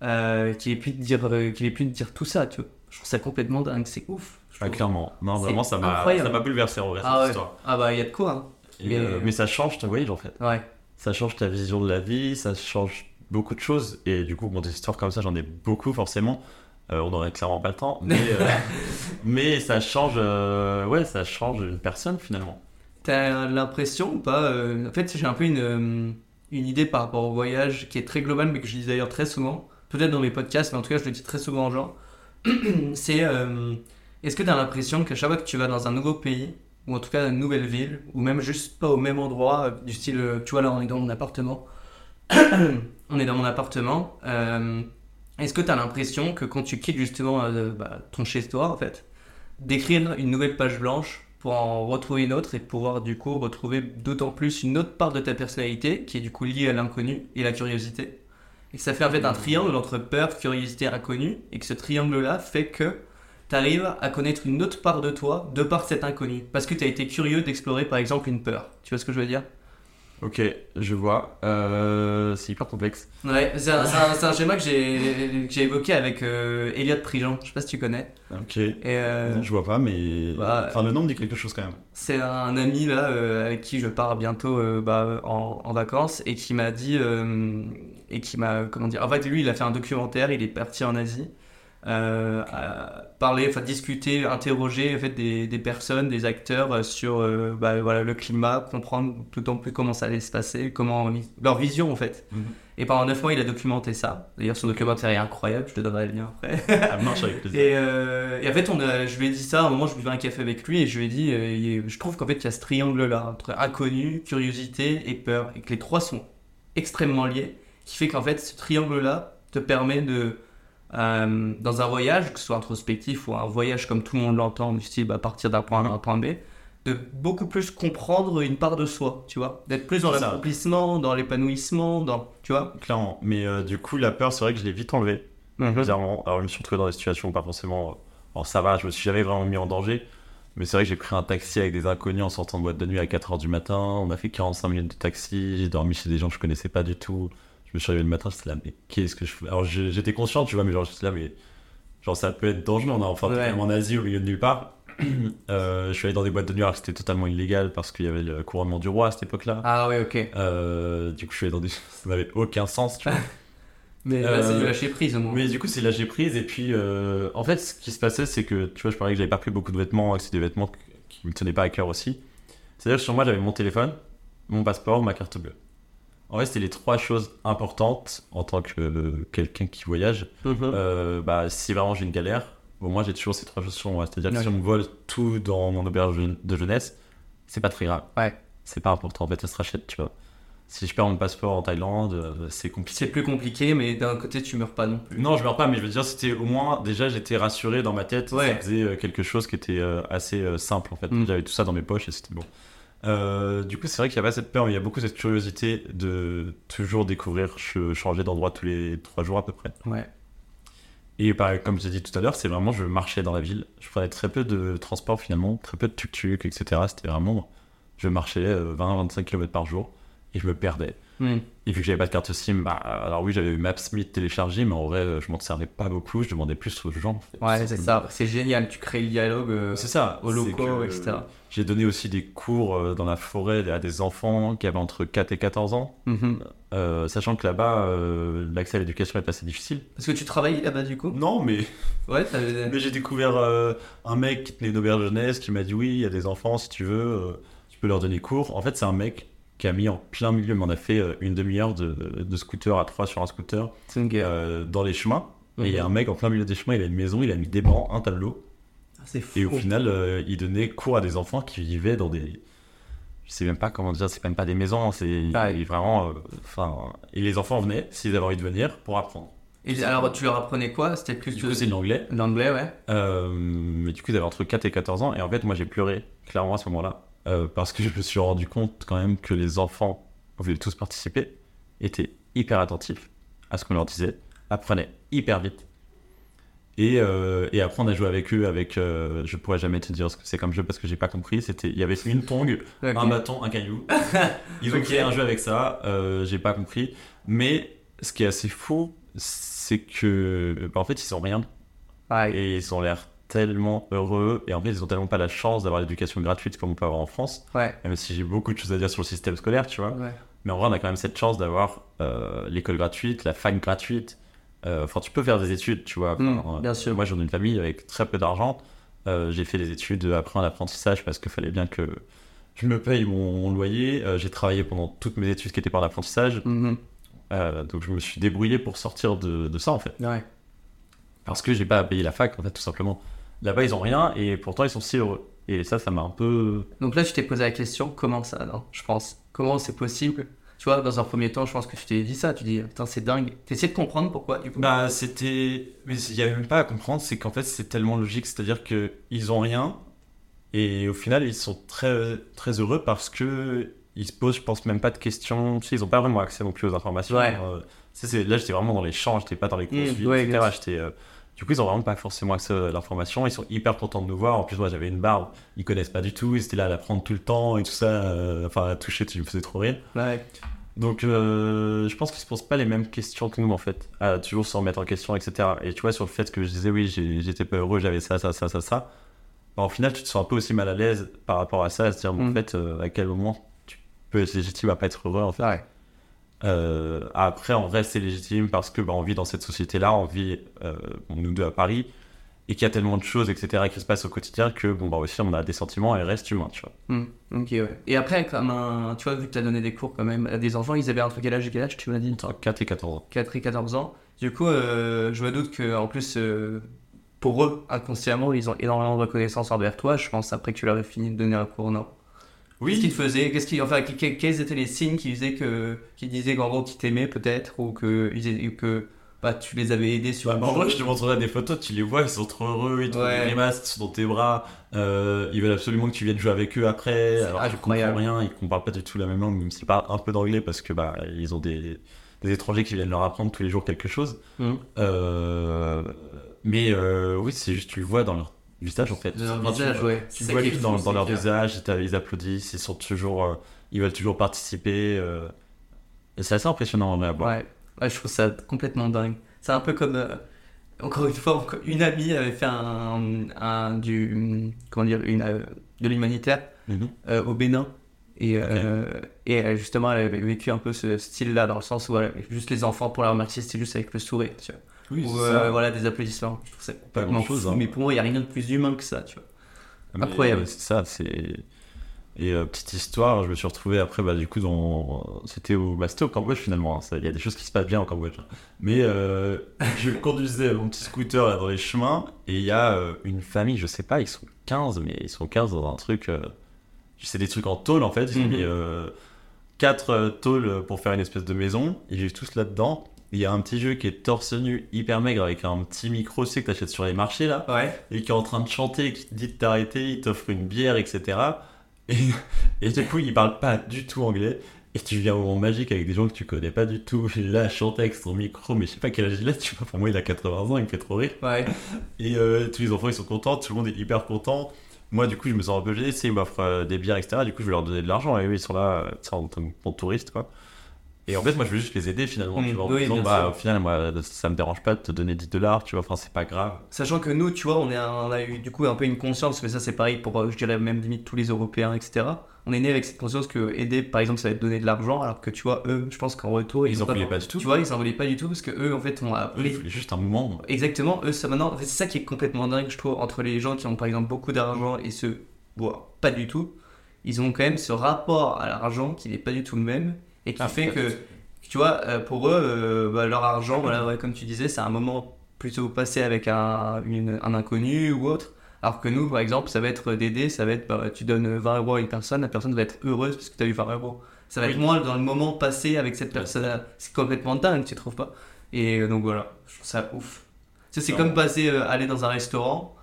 euh, qu'il ait pu te dire, euh, qu'il ait pu te dire tout ça, tu vois. Je trouve ça complètement dingue, c'est ouf. Ah, clairement. Non, vraiment, ça m'a, ça m'a bouleversé en vrai, cette Ah ouais. histoire. Ah bah il y a de quoi, hein. Et, Mais- euh, mais ça change ton voyage en fait. Ouais. Ça change ta vision de la vie, ça change beaucoup de choses. Et du coup, bon, des histoires comme ça, j'en ai beaucoup forcément. Euh, on n'aurait clairement pas le temps. Mais, euh, mais ça change, ouais, ça change une personne finalement. T'as l'impression ou pas En fait, j'ai un peu une, une idée par rapport au voyage qui est très globale, mais que je dis d'ailleurs très souvent. Peut-être dans mes podcasts, mais en tout cas, je le dis très souvent aux gens. C'est euh, est-ce que t'as l'impression qu'à chaque fois que tu vas dans un nouveau pays, ou en tout cas une nouvelle ville, ou même juste pas au même endroit, euh, du style, euh, tu vois, là, on est dans mon appartement, on est dans mon appartement. Est-ce que tu as l'impression que quand tu quittes justement bah, ton chez-toi, en fait, d'écrire une nouvelle page blanche pour en retrouver une autre et pouvoir du coup retrouver d'autant plus une autre part de ta personnalité qui est du coup liée à l'inconnu et la curiosité? Et que ça fait en fait un triangle entre peur, curiosité, inconnu et que ce triangle-là fait que tu arrives à connaître une autre part de toi de par cet inconnu parce que tu as été curieux d'explorer par exemple une peur. Tu vois ce que je veux dire? Ok, je vois. Euh, c'est hyper complexe. Ouais, c'est un, un- un schéma que j'ai que j'ai évoqué avec euh, Elliot Prigent, je sais pas si tu connais. Ok. Et euh, Je vois pas, mais. Bah, enfin, le nom me dit quelque chose quand même. c'est un ami là euh, avec qui je pars bientôt euh, bah, en, en vacances et qui m'a dit et qui m'a comment dire en fait lui il a fait un documentaire il est parti en Asie euh, à parler enfin discuter interroger en fait des, des personnes des acteurs euh, sur euh, bah, voilà le climat comprendre d'autant plus comment ça allait se passer comment leur vision en fait. Mhm. et pendant 9 mois il a documenté ça. D'ailleurs son documentaire est incroyable je te donnerai le lien après. Ça marche avec plaisir. et, euh, et en fait, on a, je lui ai dit ça, à un moment, je buvais un café avec lui et je lui ai dit, je trouve qu'en fait, il y a ce triangle-là, entre inconnu, curiosité et peur, et que les trois sont extrêmement liés, qui fait qu'en fait, ce triangle-là te permet de, euh, dans un voyage, que ce soit introspectif ou un voyage comme tout le monde l'entend, du style bah, partir d'un point A à un point B, de beaucoup plus comprendre une part de soi, tu vois, d'être plus dans l'accomplissement, dans l'épanouissement, dans, tu vois. Clairement. Mais euh, du coup, la peur, c'est vrai que je l'ai vite enlevée. Bizarrement. Alors, je me suis retrouvé dans des situations pas forcément. euh, Alors, ça va, je me suis jamais vraiment mis en danger. Mais c'est vrai que j'ai pris un taxi avec des inconnus en sortant de boîte de nuit à 4h du matin. On a fait 45 minutes de taxi. J'ai dormi chez des gens que je connaissais pas du tout. Je me suis réveillé le matin, j'étais là, mais qu'est-ce que je fais? Alors, j'étais conscient, tu vois, mais genre, j'étais là, mais. Genre, ça peut être dangereux. On a enfin Ouais. en Asie, au milieu de nulle part. Euh, je suis allé dans des boîtes de nuit alors que c'était totalement illégal parce qu'il y avait le couronnement du roi à cette époque-là. Ah ouais, ok. Euh, du coup, je suis allé dans des. Ça n'avait aucun sens, tu vois. Mais là, Euh, c'est du lâcher prise au moins. Mais du coup, c'est lâcher prise. Et puis, euh, en fait, ce qui se passait, c'est que, tu vois, je parlais que j'avais pas pris beaucoup de vêtements, et que c'est des vêtements qui me tenaient pas à cœur aussi. C'est-à-dire que sur moi, j'avais mon téléphone, mon passeport, ma carte bleue. En fait, c'était les trois choses importantes en tant que euh, quelqu'un qui voyage. Mhm. Euh, bah, si vraiment j'ai une galère, au moins j'ai toujours ces trois choses sur moi. C'est-à-dire que si on me vole tout dans mon auberge de jeunesse, c'est pas très grave. Ouais. C'est pas important. En fait, ça se rachète, tu vois. Si je perds mon passeport en Thaïlande, euh, c'est compliqué. C'est plus compliqué, mais d'un côté, tu meurs pas non plus. Non, je meurs pas, mais je veux dire, c'était au moins, déjà, j'étais rassuré dans ma tête. Ouais. Ça faisait quelque chose qui était assez simple, en fait. Mm. J'avais tout ça dans mes poches et c'était bon. Euh, du coup, c'est vrai qu'il y a pas cette peur, mais il y a beaucoup cette curiosité de toujours découvrir, ch- changer d'endroit tous les trois jours à peu près. Ouais. Et pareil, comme je t'ai dit tout à l'heure, c'est vraiment, je marchais dans la ville. Je prenais très peu de transport finalement, très peu de tuk-tuk, etc. C'était vraiment, je marchais euh, 20-25 km par jour et je me perdais. Et vu que j'avais pas de carte SIM, bah, alors oui, j'avais Maps.me téléchargé, mais en vrai, euh, je m'en servais pas beaucoup. Je demandais plus aux gens. Ouais, c'est ça. C'est génial. Tu crées le dialogue euh, C'est ça. aux locaux, que, etc. J'ai donné aussi des cours euh, dans la forêt à des enfants qui avaient entre 4 et 14 ans, Mhm. euh, sachant que là-bas, l'accès à l'éducation est assez difficile. Parce que tu travailles là-bas du coup? Non, mais, Ouais, mais j'ai découvert un mec qui tenait une auberge jeunesse qui m'a dit oui, il y a des enfants, si tu veux, tu peux leur donner cours. En fait, c'est un mec qui a mis en plein milieu, mais on a fait euh, une demi-heure de, de scooter à trois sur un scooter c'est euh, dans les chemins. Et il y a Mhm. un mec en plein milieu des chemins, il a une maison, il a mis des bancs, un tableau. Ah, c'est fou. Et au final, euh, il donnait cours à des enfants qui vivaient dans des. Je sais même pas comment dire, c'est même pas des maisons, c'est Ah, il- vraiment. euh, et les enfants venaient, s'ils avaient envie de venir, pour apprendre. Et alors, tu leur apprenais quoi? C'était plus Du c'est de l'anglais. l'anglais, ouais. Mais du coup, ils avaient entre 4 et 14 ans. Et en fait, moi, j'ai pleuré, clairement, à ce moment-là. Euh, parce que je me suis rendu compte quand même que les enfants, lieu de tous participer, étaient hyper attentifs à ce qu'on leur disait, apprenaient hyper vite. Et, euh, et après, on a joué avec eux, avec. euh, je pourrais jamais te dire ce que c'est comme jeu parce que j'ai pas compris. C'était, il y avait une tongue, un bâton, un caillou. Ils ont créé un jeu avec ça. euh, j'ai pas compris. Mais ce qui est assez fou, c'est que, bah, en fait, ils ont rien et ils ont l'air tellement heureux. Et en fait, ils ont tellement pas la chance d'avoir l'éducation gratuite comme on peut avoir en France. Ouais. Même si j'ai beaucoup de choses à dire sur le système scolaire, tu vois. Ouais. Mais en vrai, on a quand même cette chance d'avoir euh, l'école gratuite, la fac gratuite. Euh, Enfin, tu peux faire des études, tu vois. Mm, Enfin, bien sûr. Moi, j'ai une famille avec très peu d'argent. Euh, j'ai fait des études après un apprentissage parce qu'il fallait bien que je me paye mon, mon loyer. Euh, j'ai travaillé pendant toutes mes études qui étaient par l'apprentissage. Mhm. Euh, donc, je me suis débrouillé pour sortir de, de ça, en fait. Ouais. Parce que j'ai pas à payer la fac, en fait, tout simplement. Là-bas, ils ont rien et pourtant, ils sont si heureux. Et ça, ça m'a un peu. Donc là, tu t'es posé la question comment ça, non Je pense? Comment c'est possible? Tu vois, dans un premier temps, je pense que tu t'es dit ça. Tu dis, putain, c'est dingue. T'essayais de comprendre pourquoi, du coup? Bah, c'était. Mais il n'y avait même pas à comprendre, c'est qu'en fait, c'est tellement logique. C'est-à-dire qu'ils ont rien, et au final, ils sont très, très heureux parce que ils se posent, je pense, même pas de questions. Tu sais, ils n'ont pas vraiment accès non plus aux informations. Ouais. Euh, tu sais, c'est- là, j'étais vraiment dans les champs, j'étais pas dans les Mmh, consuls, ouais, etc. J'étais, euh, Du coup, ils ont vraiment pas forcément accès à l'information. Ils sont hyper contents de nous voir. En plus, moi, j'avais une barbe. Ils connaissent pas du tout. Ils étaient là à la prendre tout le temps et tout ça. euh, Enfin, à toucher, tu me faisais trop rire. Ouais. Donc, euh, je pense qu'ils se posent pas les mêmes questions que nous, en fait. À toujours se remettre en question, etc. Et tu vois, sur le fait que je disais, oui, j'étais pas heureux, j'avais ça, ça, ça, ça, ça. Bah, au final, tu te sens un peu aussi mal à l'aise par rapport à ça, à se dire, en Mm. fait, euh, à quel moment tu peux être légitime à pas être heureux, en fait. Ouais. Euh, après, en vrai, c'est légitime parce que bah, on vit dans cette société-là, on vit, euh, nous deux à Paris, et qu'il y a tellement de choses, etc., qui se passent au quotidien que, bon, bah, aussi, on a des sentiments et reste humain, tu vois. Hmm, ok, ouais. Et après, comme un. Tu vois, vu que tu as donné des cours quand même à des enfants, ils avaient entre quel âge et quel âge, tu m'as dit Entre 4 et 14 ans. 4 et 14 ans. Du coup, euh, je me doute que en plus, euh, pour eux, inconsciemment, ils ont énormément de reconnaissance envers toi. Je pense après que tu leur ai fini de donner un cours, non? Qu'est-ce qu'ils faisaient? Qu'est-ce enfin, que- que- quels étaient les signes qui disaient que, qui disaient qu'en gros qu'ils t'aimaient peut-être ou que, que bah, tu les avais aidés sur. Mais en vrai, je te montrerai des photos, tu les vois, ils sont trop heureux, ils te Ouais. ils sont dans tes bras, euh, ils veulent absolument que tu viennes jouer avec eux après, alors que tu comprends rien, ils ne parlent pas du tout la même langue, même s'ils parlent un peu d'anglais parce que bah, ils ont des, des étrangers qui viennent leur apprendre tous les jours quelque chose. Mhm. Euh, mais euh, oui, c'est juste, tu le vois dans leur visage en fait. De leur tu ouais. Tu vois qui dans, dans leur visage, ils applaudissent, ils sont toujours, euh, ils veulent toujours participer. euh, et c'est assez impressionnant à voir. Ouais. Ouais, je trouve ça complètement dingue. C'est un peu comme. euh, encore une fois, une amie avait fait un, un- du. Comment dire une, De l'humanitaire au Bénin. Et, euh, et justement, elle avait vécu un peu ce style-là, dans le sens où elle- juste les enfants, pour la remercier, c'était juste avec le sourire. Tu vois. Oui, Ou c'est euh, voilà, des applaudissements. Ça Pas grand-chose, fou, hein. Mais pour moi, il n'y a rien de plus humain que ça. Tu vois. Mais, Incroyable. C'est ça, c'est. Et euh, petite histoire, je me suis retrouvé après, bah, du coup, dans... c'était au, bah, au Cambodge finalement. hein. Il y a des choses qui se passent bien au Cambodge. hein. Mais euh, je conduisais mon petit scooter là, dans les chemins et il y a euh, une famille, je sais pas, ils sont 15, mais ils sont 15 dans un truc. C'est des trucs en tôle en fait. Ils ont Mhm. mis 4 tôles pour faire une espèce de maison. Ils vivent tous là-dedans. Il y a un petit jeu qui est torse nu, hyper maigre, avec un petit micro, tu sais, que t'achètes sur les marchés là Ouais. et qui est en train de chanter, qui te dit de t'arrêter, il t'offre une bière, etc. Et, et du coup, il parle pas du tout anglais. Et tu viens au moment magique avec des gens que tu connais pas du tout. Là chanter avec son micro, mais je sais pas quel âge il a, tu vois. Enfin, moi, il a 80 ans, il me fait trop rire. Ouais. Et euh, tous les enfants, ils sont contents, tout le monde est hyper content. Moi, du coup, je me sens un peu gêné, ils m'offrent euh, des bières, etc. Du coup, je vais leur donner de l'argent. Et eux, ils sont là, euh, en tant que touriste, quoi. Et en fait, moi, je veux juste les aider finalement. Mm, tu vois, en oui, disant, bah, sûr. au final, moi, ça me dérange pas de te donner 10 dollars, tu vois. Enfin, c'est pas grave. Sachant que nous, tu vois, on, est un- on a eu du coup un peu une conscience, mais ça c'est pareil pour, euh, je dirais même limite tous les Européens, etc. On est né avec cette conscience que aider, par exemple, ça va être donner de l'argent, alors que tu vois, eux, je pense qu'en retour, Ils en voulaient pas du tout. Tu vois, ils en voulaient pas du tout parce que eux, en fait, ont Eux, appris. il fallait juste un moment. Exactement, eux, ça maintenant, en fait, c'est ça qui est complètement dingue, je trouve, entre les gens qui ont par exemple beaucoup d'argent et ceux, bon, pas du tout. Ils ont quand même ce rapport à l'argent qui n'est pas du tout le même et qui fait que, tu vois, euh, pour eux, euh, bah, leur argent, voilà, ouais, comme tu disais, c'est un moment plutôt passé avec un, une- un inconnu ou autre. Alors que nous, par exemple, ça va être d'aider, ça va être, bah, tu donnes 20 euros à une personne, la personne va être heureuse parce que tu as eu 20 euros. Ça va être moins dans le moment passé avec cette Ouais. personne. C'est complètement dingue, tu trouves pas? Et euh, donc voilà, je trouve ça ouf. Tu sais, c'est comme passer, euh, aller dans un restaurant.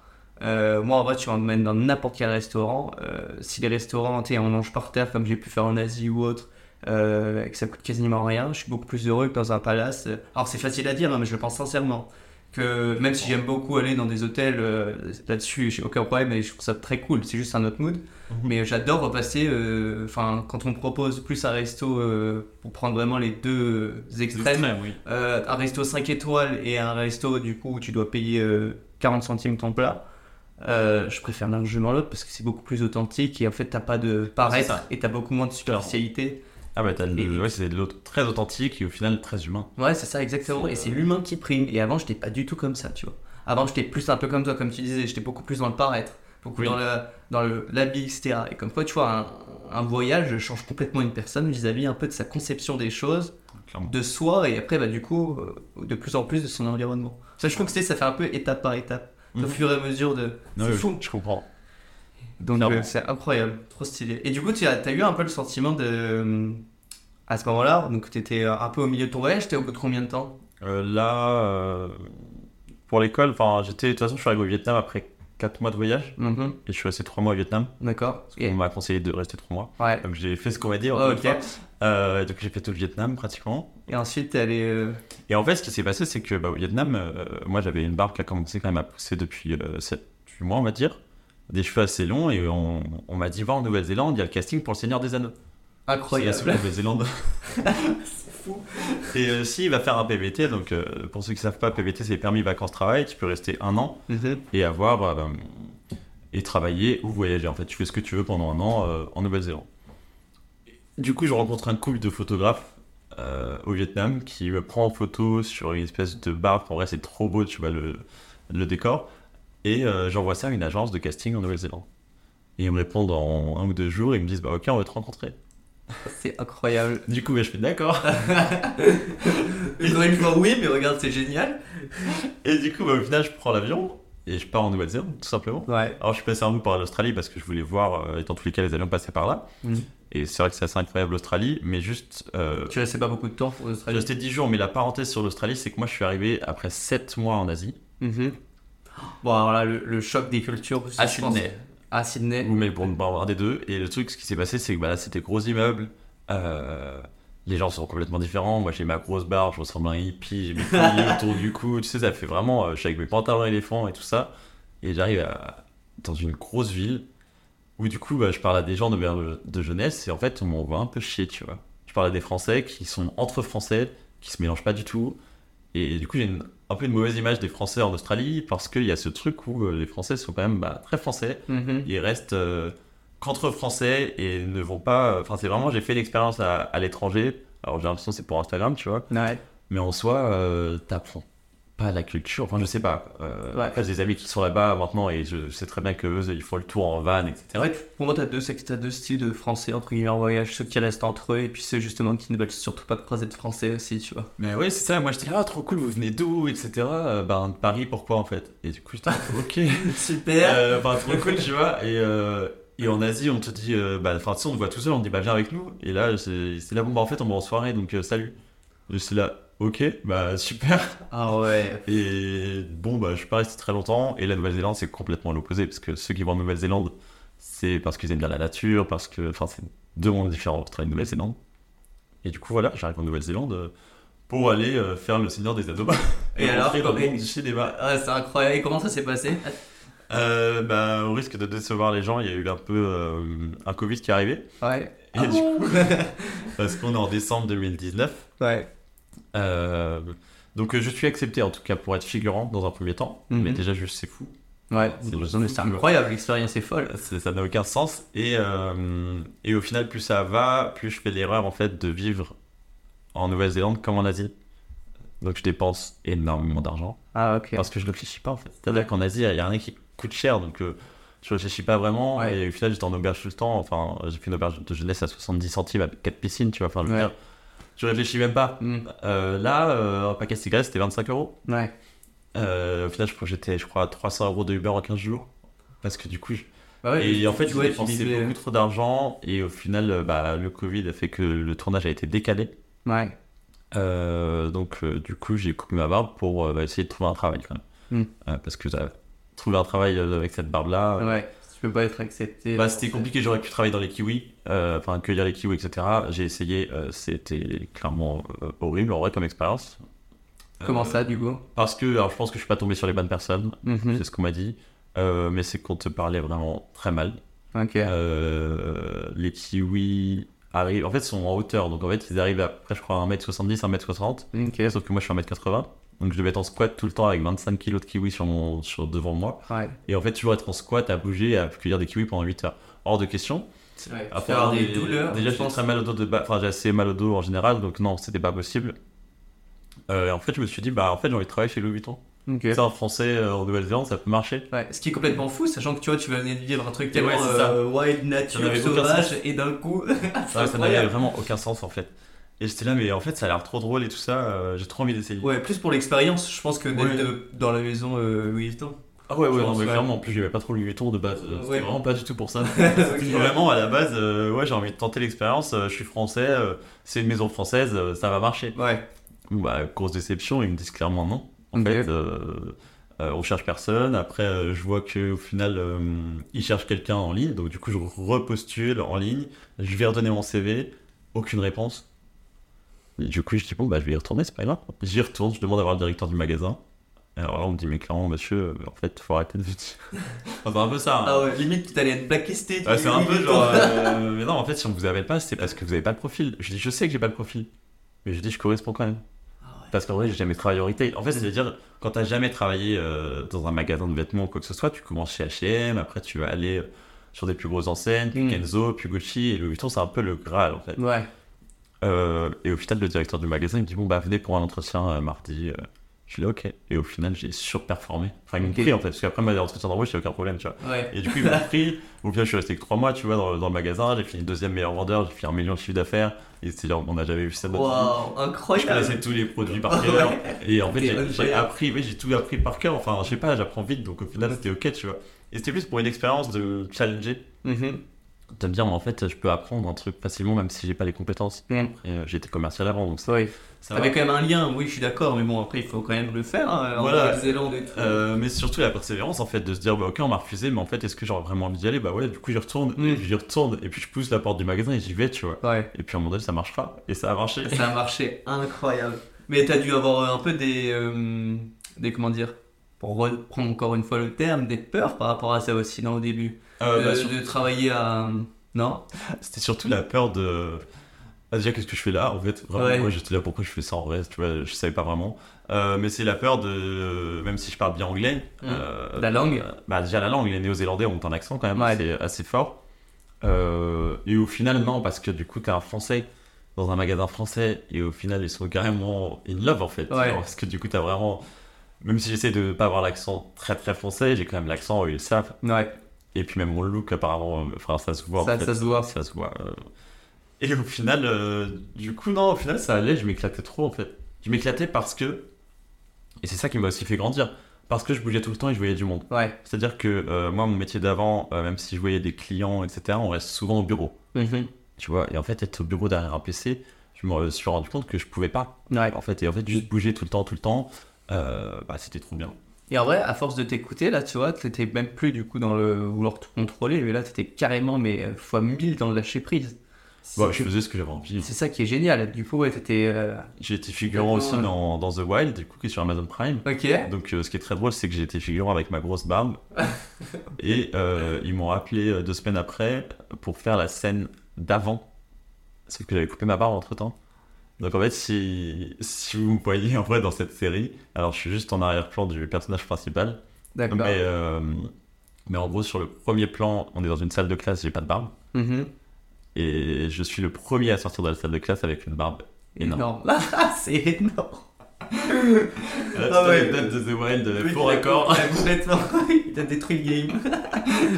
Euh, moi, en vrai, tu m'emmènes dans n'importe quel restaurant. euh, si les restaurants, tu on mange par terre comme j'ai pu faire en Asie ou autre, euh, et que ça coûte quasiment rien, je suis beaucoup plus heureux que dans un palace. Alors, c'est facile à dire, hein, mais je le pense sincèrement. Que même si j'aime beaucoup aller dans des hôtels, euh, là-dessus, j'ai aucun problème et je trouve ça très cool. C'est juste un autre mood. Mais j'adore repasser, euh, enfin, quand on me propose plus un resto euh, pour prendre vraiment les deux extrêmes, oui. euh, un resto 5 étoiles et un resto du coup où tu dois payer euh, 40 centimes ton plat, euh, je préfère largement l'autre parce que c'est beaucoup plus authentique et en fait t'as pas de paraître et t'as beaucoup moins de superficialité. Ah bah t'as le... Et- ouais, c'est de l'autre très authentique et au final très humain. Ouais, c'est ça exactement. C'est, Et c'est l'humain qui prime. Et avant, j'étais pas du tout comme ça, tu vois. Avant, j'étais plus un peu comme toi, comme tu disais, j'étais beaucoup plus dans le paraître, beaucoup Oui. dans le dans le l'habit, etc. Et comme quoi, tu vois, un, un voyage change complètement une personne vis-à-vis un peu de sa conception des choses. Clairement. de soi et après bah du coup euh, de plus en plus de son environnement. Ça je trouve que c'est ça fait un peu étape par étape au Mhm. fur et à mesure de Non, c'est oui, fou. Je comprends. Donc euh, c'est incroyable, trop stylé. Et du coup tu as, as eu un peu le sentiment de euh, à ce moment-là. Donc, tu étais un peu au milieu de ton voyage. T'es au bout de combien de temps? Euh, là, euh, pour l'école, enfin, j'étais, de toute façon, je suis arrivé au Vietnam après 4 mois de voyage Mhm. et je suis resté 3 mois au Vietnam. D'accord. On m'a conseillé de rester 3 mois. Ouais. Donc j'ai fait ce qu'on va dire. Oh, ok. Euh, donc j'ai fait tout le Vietnam pratiquement. Et ensuite, euh, Et en fait, ce qui s'est passé, c'est que bah, au Vietnam, euh, moi j'avais une barbe qui a commencé quand même à pousser depuis 7 mois, on va dire. Des cheveux assez longs et on, on m'a dit, va en Nouvelle-Zélande, il y a le casting pour le Seigneur des Anneaux. C'est la Incroyable. seule Nouvelle-Zélande. fou. Et euh, si, il va faire un PVT. Donc euh, pour ceux qui savent pas, PVT c'est permis vacances-travail. Tu peux rester un an Mhm. et avoir euh, et travailler ou voyager. En fait, tu fais ce que tu veux pendant un an euh, en Nouvelle-Zélande. Du coup, je rencontre un couple de photographes euh, au Vietnam qui me prend en photo sur une espèce de bar. En vrai, c'est trop beau, tu vois le, le décor. Et j'envoie ça à une agence de casting en Nouvelle-Zélande. Et ils me répondent en un ou deux jours. Ils me disent bah ok, on va te rencontrer. C'est incroyable. Du coup, je fais d'accord. Auraient pu dire oui, mais regarde, c'est génial. Et du coup, bah, au final, je prends l'avion et je pars en Nouvelle-Zélande, tout simplement. Ouais. Alors, je suis passé un peu par l'Australie parce que je voulais voir, euh, et dans tous les cas, les avions passaient par là. Mhm. Et c'est vrai que c'est assez incroyable l'Australie, mais juste. euh, Tu restais pas beaucoup de temps en je suis Australie. resté 10 jours, mais la parenthèse sur l'Australie, c'est que moi, je suis arrivé après 7 mois en Asie, Mhm. Bon, alors là, le, le choc des cultures. je pense- Sydney. À Sydney. Ou Melbourne, bon, un des deux. Et le truc, ce qui s'est passé, c'est que bah, là, c'était gros immeubles. euh, les gens sont complètement différents. Moi, j'ai ma grosse barbe, je ressemble à un hippie, j'ai mes colliers autour du cou. Tu sais, ça fait vraiment. euh, je suis avec mes pantalons éléphants et tout ça. Et j'arrive dans une grosse ville où, du coup, bah, je parle à des gens de, de jeunesse et en fait, on m'envoie un peu chier, tu vois. Je parle à des Français qui sont entre Français, qui se mélangent pas du tout. Et du coup, j'ai une- un peu une mauvaise image des Français en Australie parce qu'il y a ce truc où euh, les Français sont quand même bah, très français Mhm. ils restent euh, qu'entre français et ne vont pas. Enfin, c'est vraiment, j'ai fait l'expérience à, à l'étranger. Alors, j'ai l'impression que c'est pour Instagram, tu vois. Ouais. Mais en soi, euh, t'apprends pas la culture. Enfin, je sais pas. Euh, Ouais. Après, j'ai des amis qui sont là-bas maintenant et je sais très bien qu'eux, ils font le tour en van, etc. C'est que pour moi, t'as deux, c'est que t'as deux styles de français entre guillemets en voyage, ceux qui restent entre eux et puis ceux justement qui ne veulent surtout pas croiser de français aussi, tu vois. Mais oui, c'est ça. Moi, j'étais là, ah, trop cool, vous venez d'où, etc. Euh, ben, de Paris, pourquoi en fait? Et du coup, j'étais ok. Super. Euh, Enfin, trop cool, tu vois. Et, euh, et en Asie, on te dit, euh, bah, enfin, tu sais, on te voit tout seul, on te dit, bah, viens avec nous. Et là, c'est c'est là, bon, bah, en fait, on va en soirée, donc euh, salut. Suis là, ok, bah, super. Ah ouais. Et bon, bah, je suis pas resté très longtemps. Et la Nouvelle-Zélande, c'est complètement l'opposé, parce que ceux qui vont en Nouvelle-Zélande, c'est parce qu'ils aiment bien la nature, parce que, enfin, c'est deux mondes différents, Australie et Nouvelle-Zélande. Et du coup, voilà, j'arrive en Nouvelle-Zélande euh, pour aller euh, faire le Seigneur des Anneaux. Et alors, rentrer dans le et- monde du cinéma. Ouais, c'est incroyable. Et comment ça s'est passé? Euh, bah, au risque de décevoir les gens, il y a eu un peu euh, un Covid qui est arrivé. Ouais. Et Ah du bon? coup, parce qu'on est en décembre 2019. Ouais. Euh, donc euh, je suis accepté en tout cas pour être figurant dans un premier temps. Mhm. Mais déjà, juste c'est fou. Ouais. C'est incroyable, l'expérience est folle. Ça n'a aucun sens. Et, euh, et au final, plus ça va, plus je fais l'erreur en fait de vivre en Nouvelle-Zélande comme en Asie. Donc je dépense énormément d'argent Ah ok. parce que je ne réfléchis pas en fait. C'est-à-dire qu'en Asie, il n'y a rien qui coûte cher, donc euh, je réfléchis pas vraiment. Ouais. Et au final, j'étais en auberge tout le temps. Enfin, j'ai fait une auberge de jeunesse à 70 centimes avec 4 piscines, tu vois. Enfin, je veux Ouais. dire, je réfléchis même pas. Hmm. Euh, là, euh, un paquet de cigarettes, c'était 25 euros. Ouais. Euh, au final, je crois j'étais, je crois, à 300 euros de Uber en 15 jours. Parce que du coup, je- Bah ouais, et en fait, j'ai dépensé beaucoup trop d'argent. Et au final, bah, le Covid a fait que le tournage a été décalé. Ouais. Euh, donc, euh, du coup, j'ai coupé ma barbe pour euh, bah, essayer de trouver un travail quand même. Euh, parce que trouver un travail avec cette barbe-là, Ouais. Tu peux pas être accepté. bah, c'était compliqué. J'aurais pu travailler dans les kiwis, euh, enfin, cueillir les kiwis, etc. J'ai essayé, euh, c'était clairement euh, horrible en vrai comme expérience. Comment ça, du coup? Parce que, alors, je pense que je suis pas tombé sur les bonnes personnes. Mhm. C'est ce qu'on m'a dit. Mais c'est qu'on te parlait vraiment très mal. Ok. Les kiwis arrivent. En fait, sont en hauteur. Donc, en fait, ils arrivent à près, je crois, 1m70, 1m60. Ok. Sauf que moi, je suis 1m80. Donc, je devais être en squat tout le temps avec 25 kilos de kiwis sur mon, sur, devant moi. Ouais. Et en fait, toujours être en squat, à bouger, à cueillir des kiwis pendant 8 heures. Hors de question. Ouais. À avoir des douleurs. Déjà, je pense. très mal au dos de bas. Enfin, j'ai assez mal au dos en général. Donc, non, c'était pas possible. Euh, et en fait, je me suis dit, bah, en fait, j'ai envie de travailler chez Louis Vuitton. Ok. C'est un français euh, en Nouvelle-Zélande, ça peut marcher. Ouais, ce qui est complètement fou, sachant que tu vois, tu venais de vivre un truc Ouais, tellement ça. euh, wild Ça nature, sauvage, et d'un coup, Ouais, ça n'avait vraiment aucun sens en fait. Et j'étais là, mais en fait, ça a l'air trop drôle et tout ça. euh, j'ai trop envie d'essayer. Ouais, plus pour l'expérience, je pense que d'être Ouais. euh, dans la maison euh, Louis Vuitton. Ah ouais, ouais, non, mais ouais. clairement, en plus, j'avais pas trop Louis Vuitton de base. euh, C'était Ouais. vraiment pas du tout pour ça. C'était vraiment à la base, euh, ouais, j'ai envie de tenter l'expérience, euh, je suis français, euh, c'est une maison française, euh, ça va marcher. Ouais. Bon, Bah, grosse déception, ils me disent clairement non. En Ok. fait, euh, euh, on cherche personne. Après, euh, je vois qu'au final, euh, ils cherchent quelqu'un en ligne. Donc, du coup, je repostule en ligne. Je vais redonner mon CV. Aucune réponse. Et du coup, je dis, bon, bah, je vais y retourner, c'est pas grave. J'y retourne, je demande à voir le directeur du magasin. Alors là, on me dit, mais clairement, monsieur, en fait, faut arrêter de venir. Enfin, c'est un peu ça. hein. Ah ouais, limite, t'allais être blacklisté. tu Ouais, c'est un peu genre. euh, mais non, en fait, si on vous appelle pas, c'est parce que vous avez pas le profil. Je dis, je sais que j'ai pas le profil. Mais je dis, je corresponds quand même. Ah ouais. Parce qu'en vrai, j'ai jamais travaillé en retail. En fait, c'est-à-dire, quand t'as jamais travaillé euh, dans un magasin de vêtements ou quoi que ce soit, tu commences chez H&M, après tu vas aller euh, sur des plus grosses enseignes, puis Mm. Kenzo, puis Gucci, et Louis Vuitton, c'est un peu le Graal, en fait. Ouais. Euh, et au final, le directeur du magasin, il me dit, bon, bah, venez pour un entretien euh, mardi. euh. Je dis, ok. Et au final, j'ai surperformé. Enfin, m'ont Ok. pris, en fait, parce qu'après, moi, l'entretien d'embauche, il a aucun problème, tu vois. Ouais. Et du coup, ils m'ont pris. Au final, je suis resté que 3 mois, tu vois, dans, dans le magasin. J'ai fini deuxième meilleur vendeur, j'ai fait un million de chiffre d'affaires. Et c'était genre, on n'a jamais vu ça. Waouh, Je incroyable. connaissais tous les produits par cœur. Et en fait, j'ai- j'ai appris, j'ai tout appris par cœur. Enfin, je sais pas, j'apprends vite, donc au final, c'était ok, tu vois. Et c'était plus pour une expérience de challenger, Mhm. De me dire, en fait, je peux apprendre un truc facilement, même si j'ai pas les compétences. Mm. Euh, j'étais commercial avant, donc ça, Ouais. ça T'avais va. quand même un lien, oui, je suis d'accord, mais bon, après, il faut quand même le faire. Hein, en Voilà. Nouvelle-Zélande et tout. Euh, mais surtout la persévérance, en fait, de se dire, bah, ok, on m'a refusé, mais en fait, est-ce que j'aurais vraiment envie d'y aller? Bah ouais, du coup, j'y retourne, Mm. j'y retourne, et puis je pousse la porte du magasin et j'y vais, tu vois. Ouais. Et puis à un moment donné, ça marchera. Et ça a marché. Ça a marché incroyable. Mais t'as dû avoir euh, un peu des, euh, des comment dire, pour reprendre encore une fois le terme, des peurs par rapport à ça aussi, non, au début? Euh, bah, sur- De travailler à. Non? C'était surtout la peur de. Ah, déjà, qu'est-ce que je fais là En fait, vraiment, Ouais. moi, j'étais là pourquoi je fais ça en vrai, tu vois, je savais pas vraiment. Euh, mais c'est la peur de. Même si je parle bien anglais. Mm. euh, La langue Bah, déjà, la langue, les néo-zélandais ont un accent quand même Ouais. assez, assez fort. Et au final, non, parce que du coup, t'es un français dans un magasin français, et au final, ils sont carrément in love en fait. Parce que du coup, t'as vraiment. Même si j'essaie de pas avoir l'accent très très français, j'ai quand même l'accent, ils le savent. Ouais, Et puis même mon look, apparemment, euh, enfin, ça se voit. en ça, fait. ça se voit. Ça se voit. euh. Et au final, euh, du coup, non, au final, ça allait, je m'éclatais trop, en fait. Je m'éclatais parce que... Et c'est ça qui m'a aussi fait grandir. Parce que je bougeais tout le temps et je voyais du monde. Ouais. C'est-à-dire que euh, moi, mon métier d'avant, euh, même si je voyais des clients, etc., on reste souvent au bureau. Mhm. Tu vois, et en fait, être au bureau derrière un PC, je me suis rendu compte que je pouvais pas. Ouais. En fait, et en fait, juste bouger tout le temps, tout le temps, bah, c'était trop bien. Et en vrai, à force de t'écouter, là, tu vois, t'étais même plus du coup dans le vouloir te contrôler, mais là, t'étais carrément, mais euh, fois mille dans le lâcher prise. Ouais, je faisais ce que j'avais envie. c'est ça qui est génial. Du coup, ouais, t'étais. euh, J'ai été figurant aussi dans, dans The Wild, du coup, qui est sur Amazon Prime. Ok. Donc, euh, ce qui est très drôle, c'est que j'ai été figurant avec ma grosse barbe. et euh, ils m'ont appelé deux semaines après pour faire la scène d'avant. C'est que j'avais coupé ma barbe entre temps. Donc, en fait, si, si vous me voyez en vrai dans cette série, alors je suis juste en arrière-plan du personnage principal. D'accord. Mais, euh, mais en gros, sur le premier plan, on est dans une salle de classe, j'ai pas de barbe. Mhm. Et je suis le premier à sortir de la salle de classe avec une barbe énorme. Énorme. Ah, c'est énorme. La Ah ouais. anecdote de The Wild, faux record. ouais, Complètement. Il t'a détruit le game.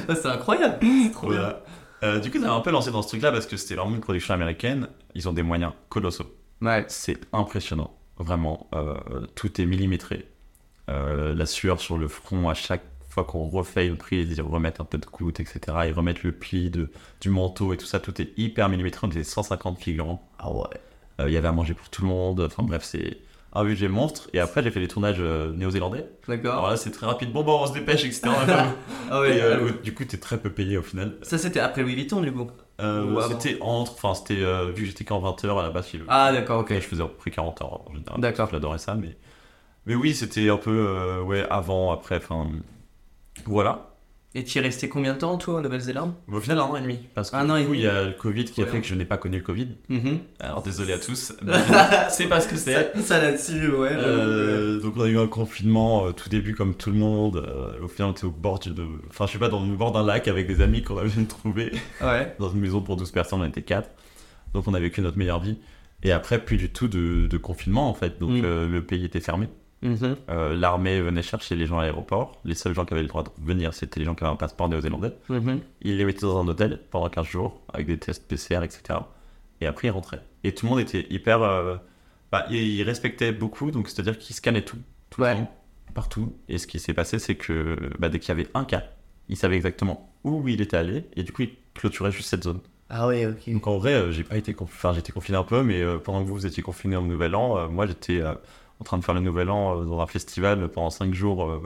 Ah, c'est incroyable. C'est trop bien. Voilà. Euh, du coup, ça m'a un peu lancé dans ce truc-là parce que c'était vraiment une production américaine. Ils ont des moyens colossaux. Ouais. C'est impressionnant, vraiment. Euh, tout est millimétré. Euh, la sueur sur le front à chaque fois qu'on refait une prise, ils remettent un peu de goutte, etc. Ils remettent le pli de, du manteau et tout ça. Tout est hyper millimétré. On était 150 figurants. Ah ouais. Euh, Il y avait à manger pour tout le monde. Enfin bref, c'est un budget monstre. Et après, j'ai fait des tournages néo-zélandais. Alors D'accord. là, c'est très rapide. Bon, bon, on se dépêche, etc. Ah ouais. Et, euh, du coup, t'es très peu payé au final. Ça, c'était après Louis Vuitton, du coup. Euh, c'était entre, enfin c'était, euh, vu que j'étais qu'en 20 heures à la base, je, Ah, d'accord, ok. je faisais à peu près 40 heures en général. D'accord. J'adorais ça, mais, mais oui, c'était un peu, euh, ouais, avant, après, enfin, voilà. Et tu es resté combien de temps, toi, en Nouvelle-Zélande? Au final, un an et demi. Parce que Un du an et coup, demi. il y a le Covid qui a fait que je n'ai pas connu le Covid. Mhm. Alors désolé à tous. c'est pas ce que c'est. Ça, ça là-dessus, ouais. Euh, donc on a eu un confinement euh, tout début comme tout le monde. Euh, au final on était au bord de, enfin je sais pas, dans le bord d'un lac avec des amis qu'on avait trouvé. Ouais. dans une maison pour 12 personnes, on était 4. Donc on a vécu notre meilleure vie. Et après, plus du tout de, de confinement en fait. Donc Mm. le pays était fermé. Mhm. Euh, L'armée venait chercher les gens à l'aéroport. Les seuls gens qui avaient le droit de venir, c'était les gens qui avaient un passeport néo-zélandais. Mhm. Ils les mettaient dans un hôtel pendant 15 jours avec des tests PCR, etc. Et après, ils rentraient. Et tout le monde était hyper. euh, bah, ils ils respectaient beaucoup, donc c'est-à-dire qu'ils scannaient tout. tout le temps. partout. Et ce qui s'est passé, c'est que bah, dès qu'il y avait un cas, il savait exactement où il était allé et du coup, il clôturait juste cette zone. Ah ouais, ok. Donc en vrai, euh, j'ai pas été, conf- enfin j'étais confiné un peu, mais euh, pendant que vous, vous étiez confiné au Nouvel An, euh, moi j'étais en train de faire le Nouvel An euh, dans un festival pendant 5 jours. euh,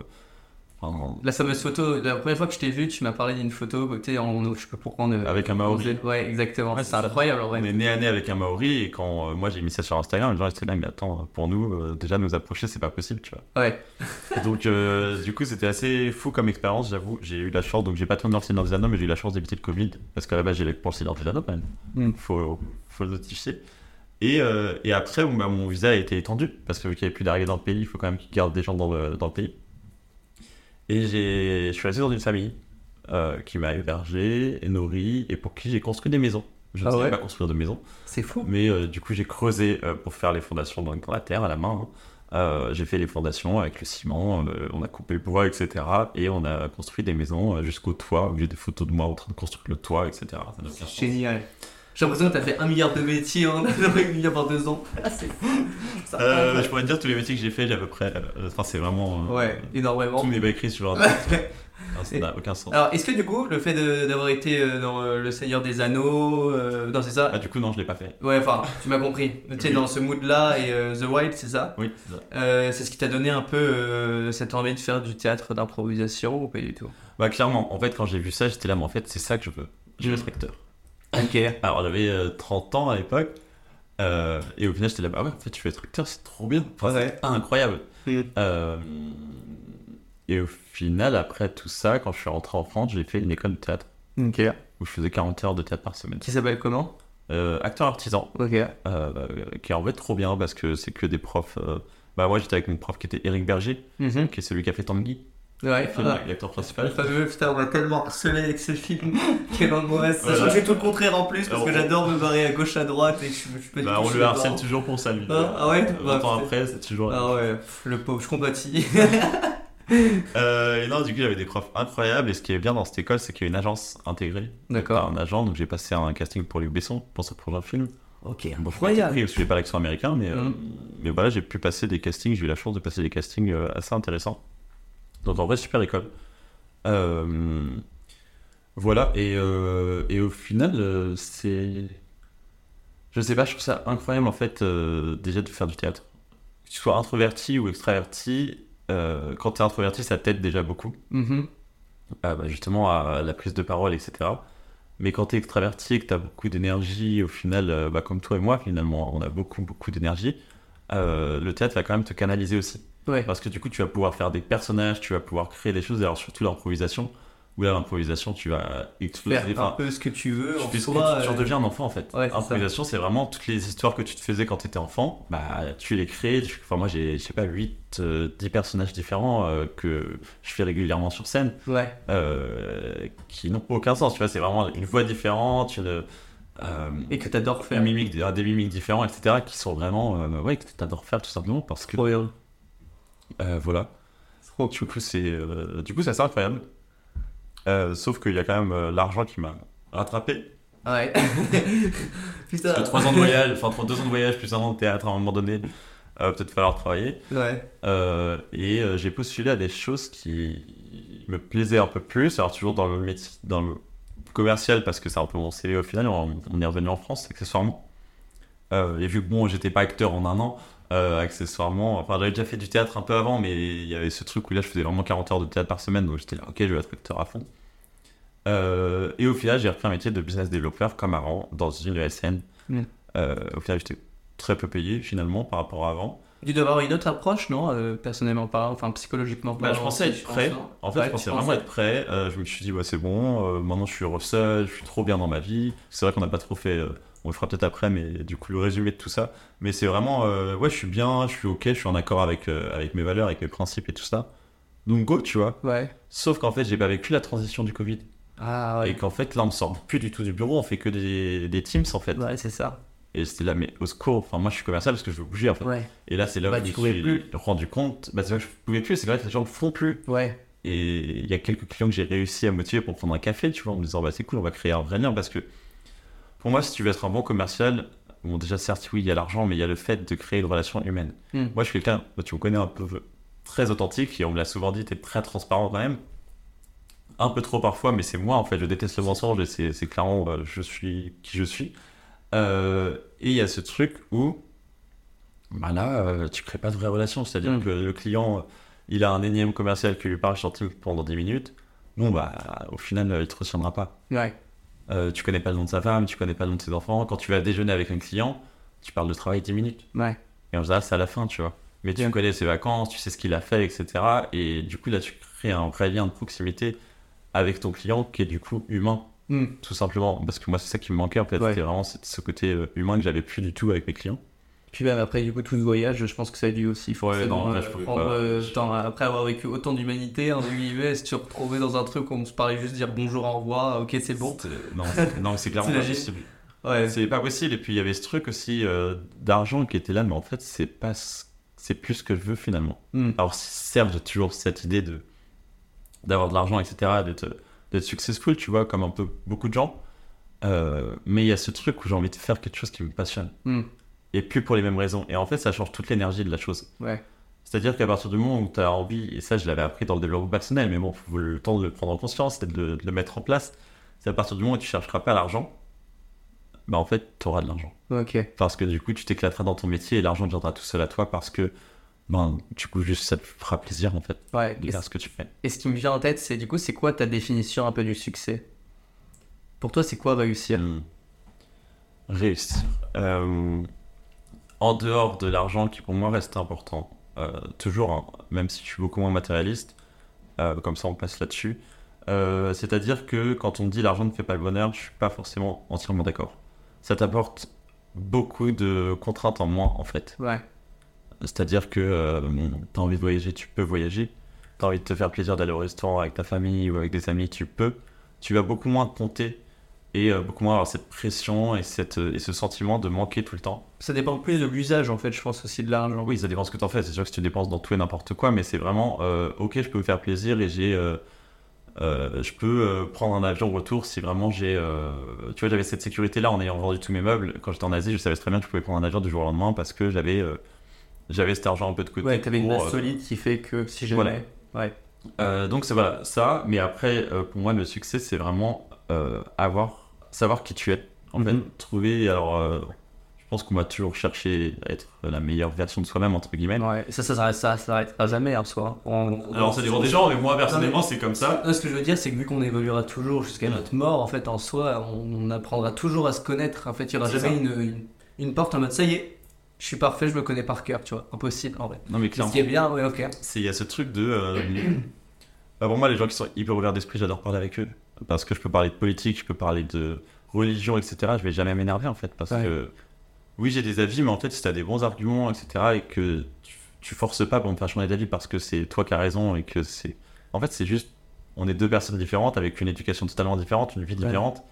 enfin, La fameuse photo, la première fois que je t'ai vu, tu m'as parlé d'une photo, tu sais, en, je sais pas pourquoi on est- Avec un Maori. Ouais, exactement. Ouais, c'est incroyable en on vrai. est né à nez avec un Maori et quand euh, moi j'ai mis ça sur Instagram, les gens étaient là, mais attends, pour nous, euh, déjà nous approcher, c'est pas possible, tu vois. Ouais. Donc euh, du coup, c'était assez fou comme expérience, j'avoue. J'ai eu la chance, donc j'ai pas tourné dans le Seigneur des Anneaux, mais j'ai eu la chance d'éviter le Covid parce qu'à la base j'ai pour le Seigneur des Anneaux quand même. Mm. Faut, faut le notifier. Et, euh, et après, bon, bah, mon visa a été étendu parce que vu qu'il n'y avait plus d'arrivée dans le pays, il faut quand même qu'ils gardent des gens dans le, dans le pays. Et j'ai, je suis resté dans une famille euh, qui m'a hébergé et nourri et pour qui j'ai construit des maisons. Je ne Ah savais ouais pas construire de maison, C'est fou. mais euh, du coup j'ai creusé pour faire les fondations dans, la terre à la main. hein. J'ai fait les fondations avec le ciment, on a coupé le bois, etc. Et on a construit des maisons jusqu'au toit, où j'ai des photos de moi en train de construire le toit, etc. Aucun sens. J'ai l'impression que t'as fait un milliard de métiers en un milliard en deux ans. Ah, c'est fou. Ça Euh, je pourrais te dire tous les métiers que j'ai fait, j'ai à peu près. euh, Enfin, c'est vraiment. euh, Ouais, énormément. Pas écrit sur un. Ah, ça n'a aucun sens. Alors, est-ce que du coup, le fait d'avoir été dans euh, Le Seigneur des Anneaux, euh, non, c'est ça? Ah, du coup, non, je l'ai pas fait. Ouais, enfin, tu m'as compris. Tu sais, Oui. dans ce mood-là et euh, The Wild, c'est ça? Oui, c'est ça. Euh, C'est ce qui t'a donné un peu euh, cette envie de faire du théâtre d'improvisation ou pas du tout? Bah, clairement, en fait, quand j'ai vu ça, j'étais là, mais en fait, c'est ça que je veux. Je veux être acteur. Ok. Alors, j'avais euh, 30 ans à l'époque. euh, et au final, j'étais là, bah ouais, en fait, je veux être acteur, c'est trop bien. Enfin, Ouais. c'est incroyable. Euh, et au final, après tout ça, quand je suis rentré en France, j'ai fait une école de théâtre Ok. où je faisais 40 heures de théâtre par semaine. Qui s'appelle comment? Euh, acteur artisan, Ok. qui est en fait trop bien parce que c'est que des profs. Bah, moi, j'étais avec mon prof qui était Eric Berger, Mhm. qui est celui qui a fait Tanguy, Ouais. ah. l'acteur Le principal. fameux, putain, on m'a tellement harcelé avec ce film. Quel angoisse. Voilà. Sachant que j'ai tout le contraire en plus, parce que j'adore me barrer à gauche, à droite et je, je du Bah, on le harcèle toujours pour ça, lui. Ah, ah ouais Bah, 20 ans après, c'est toujours. Ah ouais, pff, le pauvre, je compatis. Euh, et non, du coup, j'avais des profs incroyables. Et ce qui est bien dans cette école, c'est qu'il y a une agence intégrée. D'accord. Un agent, donc j'ai passé un casting pour Luc Besson pour ce prochain film. Ok, Bon, je crois que je n'ai pas l'accent américain, mais, euh, Mhm. mais voilà, j'ai pu passer des castings. J'ai eu la chance de passer des castings euh, assez intéressants. Donc en vrai, super école. Euh, voilà, et, euh, et au final, euh, c'est. Je sais pas, je trouve ça incroyable en fait, euh, déjà de faire du théâtre. Que tu sois introverti ou extraverti, quand tu es introverti, ça t'aide déjà beaucoup. Mhm. Ah, bah, justement à la prise de parole, etc. Mais quand tu es extraverti et que tu as beaucoup d'énergie, au final, bah, comme toi et moi, finalement, on a beaucoup, beaucoup d'énergie, le théâtre va quand même te canaliser aussi. Ouais. Parce que du coup, tu vas pouvoir faire des personnages, tu vas pouvoir créer des choses, alors surtout l'improvisation, où là, l'improvisation, tu vas exploser. Faire un peu ce que tu veux. tu, en fais- soi, tu euh, redeviens un enfant en fait. Ouais. L'improvisation, c'est vraiment toutes les histoires que tu te faisais quand tu étais enfant. Bah, tu les crées. tu- Enfin, moi, j'ai, je sais pas, 8, 10 personnages différents euh, que je fais régulièrement sur scène Ouais. euh, qui n'ont aucun sens. Tu vois, c'est vraiment une voix différente, une, euh, Et que t'adores des faire. mimiques, des, mimiques différents, etc. qui sont vraiment, euh, ouais, que t'adores faire tout simplement parce que. Euh, voilà. Du coup, c'est, euh, du coup, c'est assez incroyable. Euh, sauf qu'il y a quand même l'argent qui m'a rattrapé. Ouais. Putain. Parce que 3 ans de voyage, enfin 2 ans de voyage plus un an de théâtre à un moment donné, euh, peut-être falloir travailler. Ouais. Euh, et euh, j'ai postulé à des choses qui me plaisaient un peu plus. Alors toujours dans le métier, dans le commercial parce que c'est un peu mon CV au final. On, on est revenu en France accessoirement. Et vu que bon, j'étais pas acteur en un an, euh, accessoirement, enfin j'avais déjà fait du théâtre un peu avant, mais il y avait ce truc où là je faisais vraiment 40 heures de théâtre par semaine, donc j'étais là, ok, je vais être acteur à fond. Euh, et au final, j'ai repris un métier de business developer comme avant dans une ESN. Mm. Euh, au final, j'étais très peu payé finalement par rapport à avant. Tu dois avoir une autre approche, non euh, Personnellement parlant, enfin psychologiquement Bah, parlant. je pensais être prêt. En fait, Ouais, je pensais vraiment pensais. être prêt. Euh, je me suis dit, ouais, c'est bon. euh, maintenant, je suis heureux seul. Je suis trop bien dans ma vie. C'est vrai qu'on n'a pas trop fait. On le fera peut-être après, mais du coup, le résumé de tout ça. Mais c'est vraiment, euh, ouais, je suis bien. Je suis ok. Je suis en accord avec euh, avec mes valeurs, avec mes principes et tout ça. Donc go, tu vois. Ouais. Sauf qu'en fait, j'ai pas vécu la transition du Covid Ah et qu'en fait, là, on sort plus du tout du bureau. On fait que des des Teams en fait. Ouais, c'est ça. Et c'était là, mais au secours. Enfin, moi, je suis commercial parce que je veux bouger en fait. Ouais. Et là, c'est là Bah, où je me suis plus. rendu compte. Bah, c'est vrai que je pouvais plus. C'est vrai que les gens le font plus. Ouais. Et il y a quelques clients que j'ai réussi à motiver pour prendre un café, tu vois, en me disant, bah c'est cool, on va créer un vrai lien. Parce que pour moi, si tu veux être un bon commercial, bon, déjà, certes, oui, il y a l'argent, mais il y a le fait de créer une relation humaine. Hmm. Moi, je suis quelqu'un, bah, tu me connais un peu, très authentique et on me l'a souvent dit, t'es très transparent quand même. Un peu trop parfois, mais c'est moi en fait, je déteste le mensonge et c'est clairement euh, je suis qui je suis. Euh, et il y a ce truc où bah là, euh, tu crées pas de vraie relation, c'est-à-dire Mm. que le client, il a un énième commercial qui lui parle Teams pendant 10 minutes. Non, bah au final, il te retiendra pas. Ouais. Euh, tu connais pas le nom de sa femme, tu connais pas le nom de ses enfants. Quand tu vas déjeuner avec un client, tu parles de travail 10 minutes. Ouais. Et en général, c'est à la fin, tu vois. Mais tu connais ses vacances, tu sais ce qu'il a fait, etc. Et du coup, là, tu crées un vrai lien de proximité avec ton client qui est du coup humain, Hmm. tout simplement. Parce que moi, c'est ça qui me manquait, en fait. Ouais. C'était vraiment ce ce côté euh, humain que j'avais plus du tout avec mes clients. Puis même après, du coup, tout ce voyage, je pense que ça a dû aussi forcément non, là, euh, je pouvais prendre pas. euh. Après avoir vécu autant d'humanité, en guillemets, se retrouver dans un truc où on se parlait juste dire bonjour, au revoir, ok, c'est bon. Non, c'est- non, c'est clairement pas possible. Ouais. C'est pas possible. Et puis, il y avait ce truc aussi euh, d'argent qui était là, mais en fait, c'est pas. C'est plus ce que je veux finalement. Hmm. Alors, certes, j'ai toujours cette idée de d'avoir de l'argent, etc., d'être d'être successful, tu vois, comme un peu beaucoup de gens. Euh, mais il y a ce truc où j'ai envie de faire quelque chose qui me passionne. Hmm. Et plus pour les mêmes raisons. Et en fait, ça change toute l'énergie de la chose. Ouais. C'est-à-dire qu'à partir du moment où tu as envie, et ça je l'avais appris dans le développement personnel, mais bon, il faut le temps de le prendre en conscience, et de, le- de le mettre en place, c'est à partir du moment où tu chercheras pas l'argent, bah en fait, tu auras de l'argent. Ok. Parce que du coup, tu t'éclateras dans ton métier et l'argent viendra tout seul à toi parce que, ben, du coup, juste ça te fera plaisir en fait Ouais. de Et, faire ce que tu fais. et ce qui me vient en tête, c'est du coup, c'est quoi ta définition un peu du succès? Pour toi, c'est quoi réussir? Hmm. Réussir. Euh, en dehors de l'argent qui pour moi reste important, euh, toujours, hein, même si je suis beaucoup moins matérialiste, euh, comme ça on passe là-dessus. Euh, C'est-à-dire que quand on dit l'argent ne fait pas le bonheur, je suis pas forcément entièrement d'accord. Ça t'apporte beaucoup de contraintes en moins en fait. Ouais. C'est-à-dire que tu as envie de voyager, tu peux voyager. Tu as envie de te faire plaisir d'aller au restaurant avec ta famille ou avec des amis, tu peux. Tu vas beaucoup moins compter et euh, beaucoup moins avoir cette pression et, cette, et ce sentiment de manquer tout le temps. Ça dépend plus de l'usage, en fait, je pense aussi de l'argent. Oui, ça dépend ce que tu en fais. C'est sûr que si tu dépenses dans tout et n'importe quoi, mais c'est vraiment, euh, ok, je peux me faire plaisir et j'ai. euh, euh, je peux euh, prendre un avion retour si vraiment j'ai. euh, tu vois, j'avais cette sécurité-là en ayant vendu tous mes meubles. Quand j'étais en Asie, je savais très bien que je pouvais prendre un avion du jour au lendemain parce que j'avais euh, j'avais cet argent un peu de côté. Ouais, t'avais une base euh, solide qui fait que si jamais. Voilà. Ouais. Euh, donc c'est voilà ça, mais après euh, pour moi le succès c'est vraiment euh, avoir savoir qui tu es. En fait, Mhm. trouver alors euh, je pense qu'on va toujours chercher à être la meilleure version de soi-même entre guillemets. Ouais. Ça, ça, s'arrête- ça, ça s'arrêtera jamais en soi. On- Alors ça dépend des gens, mais moi personnellement c'est comme ça. Ce que je veux dire, c'est que vu qu'on évoluera toujours jusqu'à notre mort, en fait, en soi, on apprendra toujours à se connaître. En fait, il n'y aura jamais ça. une, une, une porte en mode ça y est, je suis parfait, je me connais par cœur, tu vois. Impossible en vrai. Non mais Ce clairement, qui est bien, ouais, ok. c'est il y a ce truc de euh, bah, pour moi les gens qui sont hyper ouverts d'esprit, j'adore parler avec eux parce que je peux parler de politique, je peux parler de religion, etc. Je vais jamais m'énerver en fait parce Ouais. que oui j'ai des avis, mais en fait si t'as des bons arguments, etc. et que tu, tu forces pas pour me faire changer d'avis parce que c'est toi qui as raison et que c'est en fait c'est juste on est deux personnes différentes avec une éducation totalement différente, une vie différente.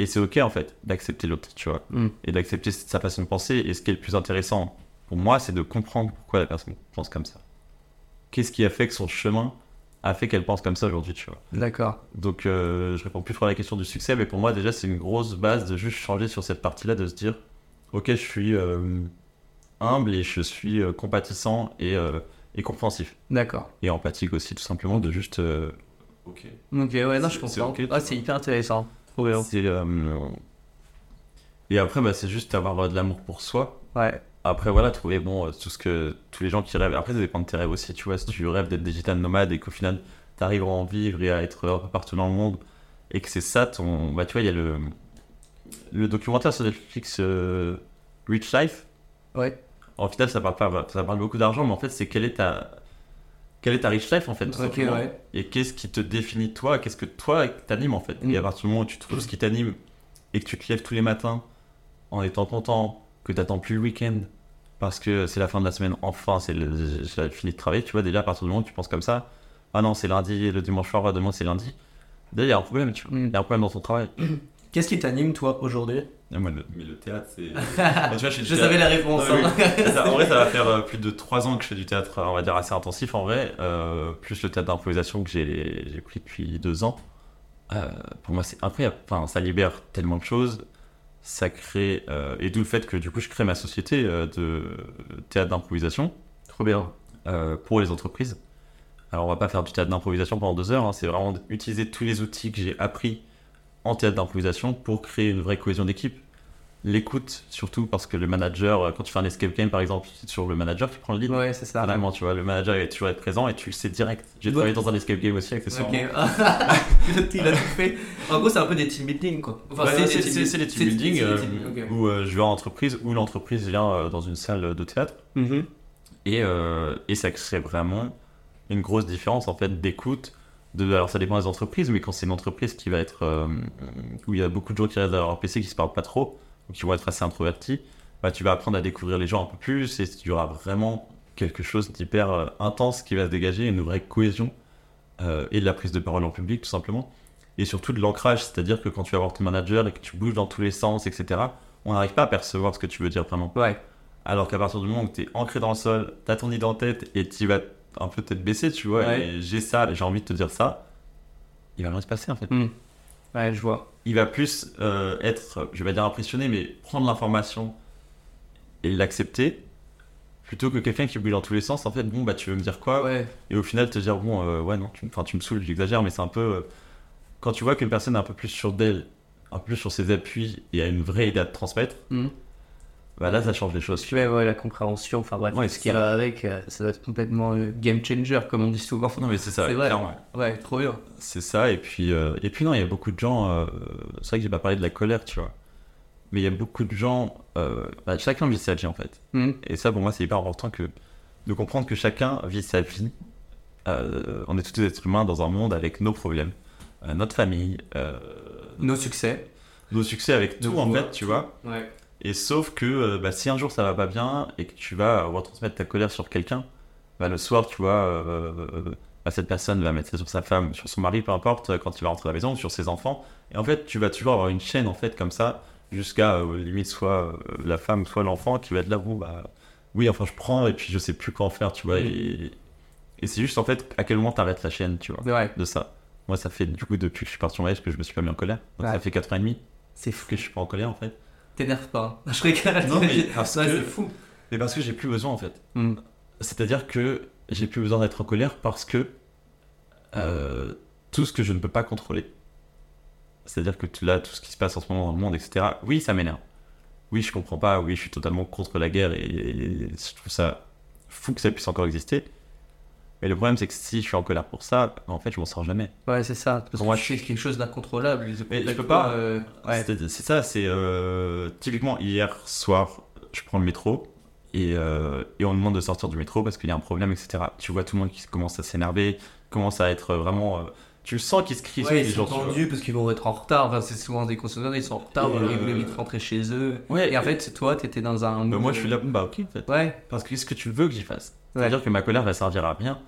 Et c'est ok en fait d'accepter l'autre, tu vois, Mm. et d'accepter sa façon de penser. Et ce qui est le plus intéressant pour moi, c'est de comprendre pourquoi la personne pense comme ça. Qu'est-ce qui a fait que son chemin a fait qu'elle pense comme ça aujourd'hui, tu vois. D'accord. Donc euh, je réponds plus trop à la question du succès, mais pour moi déjà c'est une grosse base de juste changer sur cette partie-là, de se dire, ok je suis euh, humble et je suis euh, compatissant et, euh, et compréhensif. D'accord. Et empathique aussi, tout simplement, de juste... euh, ok. Ok, ouais, non, je comprends. c'est ok, tu ah, c'est hyper intéressant. C'est, euh, Et après, bah, c'est juste avoir de l'amour pour soi. Ouais. Après, voilà, trouver bon, euh, tout ce que tous les gens qui rêvent. Après, ça dépend de tes rêves aussi. Tu vois, si tu rêves d'être digital nomade et qu'au final, tu arrives à en vivre et à être un peu partout dans le monde et que c'est ça ton. Bah, tu vois, il y a le, le documentaire sur Netflix euh, Rich Life. Ouais. En final, ça parle, pas, ça parle beaucoup d'argent, mais en fait, c'est quelle est ta. Quelle est ta rich life en fait tout Ok, simplement. ouais. Et qu'est-ce qui te définit toi Qu'est-ce que toi t'anime en fait Mm. Et à partir du moment où tu trouves ce qui t'anime et que tu te lèves tous les matins en étant content, que t'attends plus le week-end parce que c'est la fin de la semaine, enfin c'est le, j'ai fini de travailler, tu vois, déjà à partir du moment où tu penses comme ça, ah non, c'est lundi, le dimanche soir, demain c'est lundi. Déjà, il y a un problème, tu vois. Mm. Il y a un problème dans ton travail. Qu'est-ce qui t'anime, toi, aujourd'hui? Moi, le- mais le théâtre, c'est. Bah, tu vois, Je théâtre. savais la réponse. Oui. hein. Ça, en vrai, ça va faire euh, plus de 3 ans que je fais du théâtre, on va dire assez intensif en vrai, euh, plus le théâtre d'improvisation que j'ai j'ai pris depuis 2 ans. Euh, pour moi, c'est incroyable. Enfin, ça libère tellement de choses, ça crée. euh, et d'où le fait que du coup, je crée ma société euh, de théâtre d'improvisation. Trop bien. euh, pour les entreprises. Alors, on va pas faire du théâtre d'improvisation pendant deux heures, hein, c'est vraiment utiliser tous les outils que j'ai appris en théâtre d'improvisation pour créer une vraie cohésion d'équipe. L'écoute, surtout parce que le manager, euh, quand tu fais un escape game par exemple, c'est toujours le manager qui prend le lead. Ouais, c'est ça. Vraiment, tu vois, le manager il va toujours être présent et tu le sais direct. J'ai Ouais. travaillé dans un escape game aussi, accessoirement. Ok. il a tout fait. En gros, c'est un peu des team building, quoi. Enfin, Ouais, des c'est team building euh, des team- ok. où euh, je vais en entreprise, où l'entreprise vient euh, dans une salle de théâtre Mhm. et, euh, et ça crée vraiment une grosse différence en fait d'écoute. De, alors ça dépend des entreprises, mais quand c'est une entreprise qui va être où il y a beaucoup de gens qui restent derrière leur PC qui se parlent pas trop, ou qui vont être assez introvertis, bah, tu vas apprendre à découvrir les gens un peu plus et il y aura vraiment quelque chose d'hyper euh, intense qui va se dégager, une vraie cohésion euh, et de la prise de parole en public tout simplement. Et surtout de l'ancrage, c'est-à-dire que quand tu vas voir ton manager et que tu bouges dans tous les sens, etc., on n'arrive pas à percevoir ce que tu veux dire vraiment. Ouais. Alors qu'à partir du moment où tu es ancré dans le sol, tu as ton idée en tête et tu vas un peu tête baissée, tu vois, Ouais. et j'ai ça, j'ai envie de te dire ça, il va rien se passer en fait. Hmm. Ouais, je vois. Il va plus euh, être, je vais pas dire impressionné, mais prendre l'information et l'accepter plutôt que quelqu'un qui bouge dans tous les sens. En fait, bon, bah tu veux me dire quoi Ouais. Et au final, te dire, bon, euh, ouais, non, tu, tu me saoules, j'exagère, mais c'est un peu. euh, quand tu vois qu'une personne est un peu plus sur d'elle, un peu plus sur ses appuis et a une vraie idée à te transmettre, Mhm. Bah là, ça change les choses. Ouais, la compréhension, enfin bref, Ouais, ce qui va avec, euh, ça doit être complètement euh, game changer, comme on dit souvent. Non, mais c'est ça, C'est vrai. clairement. Ouais, trop bien. C'est ça, et puis, euh, et puis non, il y a beaucoup de gens. c'est vrai que j'ai pas parlé de la colère, tu vois. Mais il y a beaucoup de gens. bah, chacun vit sa vie en fait. Mhm. Et ça, pour moi, c'est hyper important que, de comprendre que chacun vit sa vie. On est tous des êtres humains dans un monde avec nos problèmes, notre famille, Nos succès. nos succès avec tout Nos en fait, tu vois. Ouais. Et sauf que euh, bah, si un jour ça va pas bien et que tu vas retransmettre ta colère sur quelqu'un, bah, le soir, tu vois, euh, euh, bah, cette personne va mettre ça sur sa femme, sur son mari, peu importe, euh, quand il va rentrer à la maison, ou sur ses enfants. Et en fait, tu vas toujours avoir une chaîne en fait comme ça, jusqu'à euh, limite soit euh, la femme, soit l'enfant qui va être là, bon, bah oui, enfin je prends et puis je sais plus quoi faire, tu vois. Et, et c'est juste en fait à quel moment t'arrêtes la chaîne, tu vois, Ouais, de ça. Moi, ça fait du coup depuis que je suis parti en voyage que je me suis pas mis en colère. Donc Ouais. ça fait 4 ans et demi c'est fou. que je suis pas en colère en fait. T'énerve pas. Je rigole. Non, mais parce Ouais, que- c'est fou. Mais parce que j'ai plus besoin en fait. Hmm. C'est-à-dire que j'ai plus besoin d'être en colère parce que euh, tout ce que je ne peux pas contrôler, c'est-à-dire que là, tout ce qui se passe en ce moment dans le monde, etc., oui, ça m'énerve. Oui, je comprends pas, oui, je suis totalement contre la guerre et, et je trouve ça fou que ça puisse encore exister. Mais le problème, c'est que si je suis en colère pour ça, en fait, je m'en sors jamais. Ouais, c'est ça. Parce Pour que moi, moi, c'est quelque chose d'incontrôlable. Mais je peux pas. Euh, ouais. C'est c'est ça, c'est euh, typiquement hier soir, je prends le métro et, euh, et on me demande de sortir du métro parce qu'il y a un problème, etc. Tu vois tout le monde qui commence à s'énerver, commence à être vraiment. Tu sens qu'ils se crient Ouais, ils les sont gens. tu vois. tendus parce qu'ils vont être en retard. Enfin, c'est souvent des consommateurs, ils sont en retard, Et, ils euh, voulaient vite rentrer chez eux. Ouais, Et en fait, toi, t'étais dans un. bah, moi je suis là, bah ok en fait. Ouais, Parce que qu'est-ce que tu veux que j'y fasse Ouais. C'est-à-dire que ma colère va servir à rien,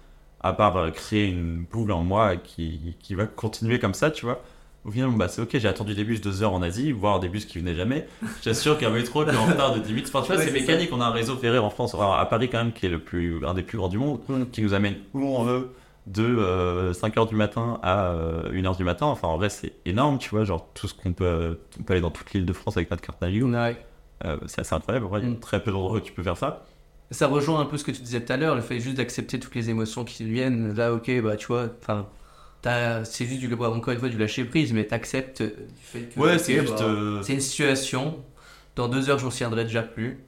à part euh, créer une boule en moi qui, qui va continuer comme ça, tu vois. Au final, bah, c'est ok, j'ai attendu des bus deux heures en Asie, voire des bus qui venaient jamais. J'assure qu'un métro qui est en retard de 10 minutes, enfin, tu vois, Ouais, c'est mécanique. On a un réseau ferré en France, à Paris quand même, qui est le plus, un des plus grands du monde, Mm. qui nous amène où on veut de 5h du matin à 1h du matin. Enfin, en vrai, c'est énorme, tu vois, genre tout ce qu'on peut, on peut aller dans toute l'île de France avec notre carte Navigo. ouais. Euh, c'est assez incroyable, en vrai, il y a Mm. très peu d'endroits où tu peux faire ça. Ça rejoint un peu ce que tu disais tout à l'heure, le fait juste d'accepter toutes les émotions qui viennent. Là, ok, bah tu vois, enfin, c'est juste du, encore une fois du lâcher prise, mais t'acceptes du fait que. Ouais, c'est juste. bah, euh, C'est une situation. Dans deux heures, je m'en souviendrai déjà plus.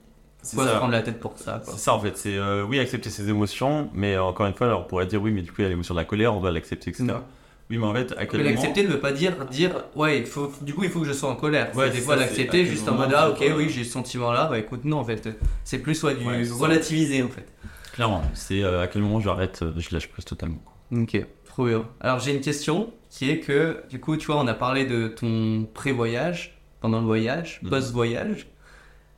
Pourquoi se ça. prendre la tête pour ça. C'est ça en fait, c'est euh, oui accepter ses émotions, mais euh, encore une fois, alors, on pourrait dire oui, mais du coup il y a l'émotion de la colère, on doit l'accepter, etc. Non. Oui, mais en fait, à quel Mais moment l'accepter ne veut pas dire, dire ouais, il faut, du coup, il faut que je sois en colère. Ouais, des fois, l'accepter juste en mode ah, ok, oui, j'ai ce sentiment-là. Bah écoute, non, en fait, c'est plus soit du Ouais, relativiser en fait. Clairement, c'est euh, à quel moment j'arrête, je lâche prise totalement. Ok, trop bien. Alors j'ai une question qui est que, du coup, tu vois, on a parlé de ton pré-voyage, pendant le voyage, Mhm. post-voyage.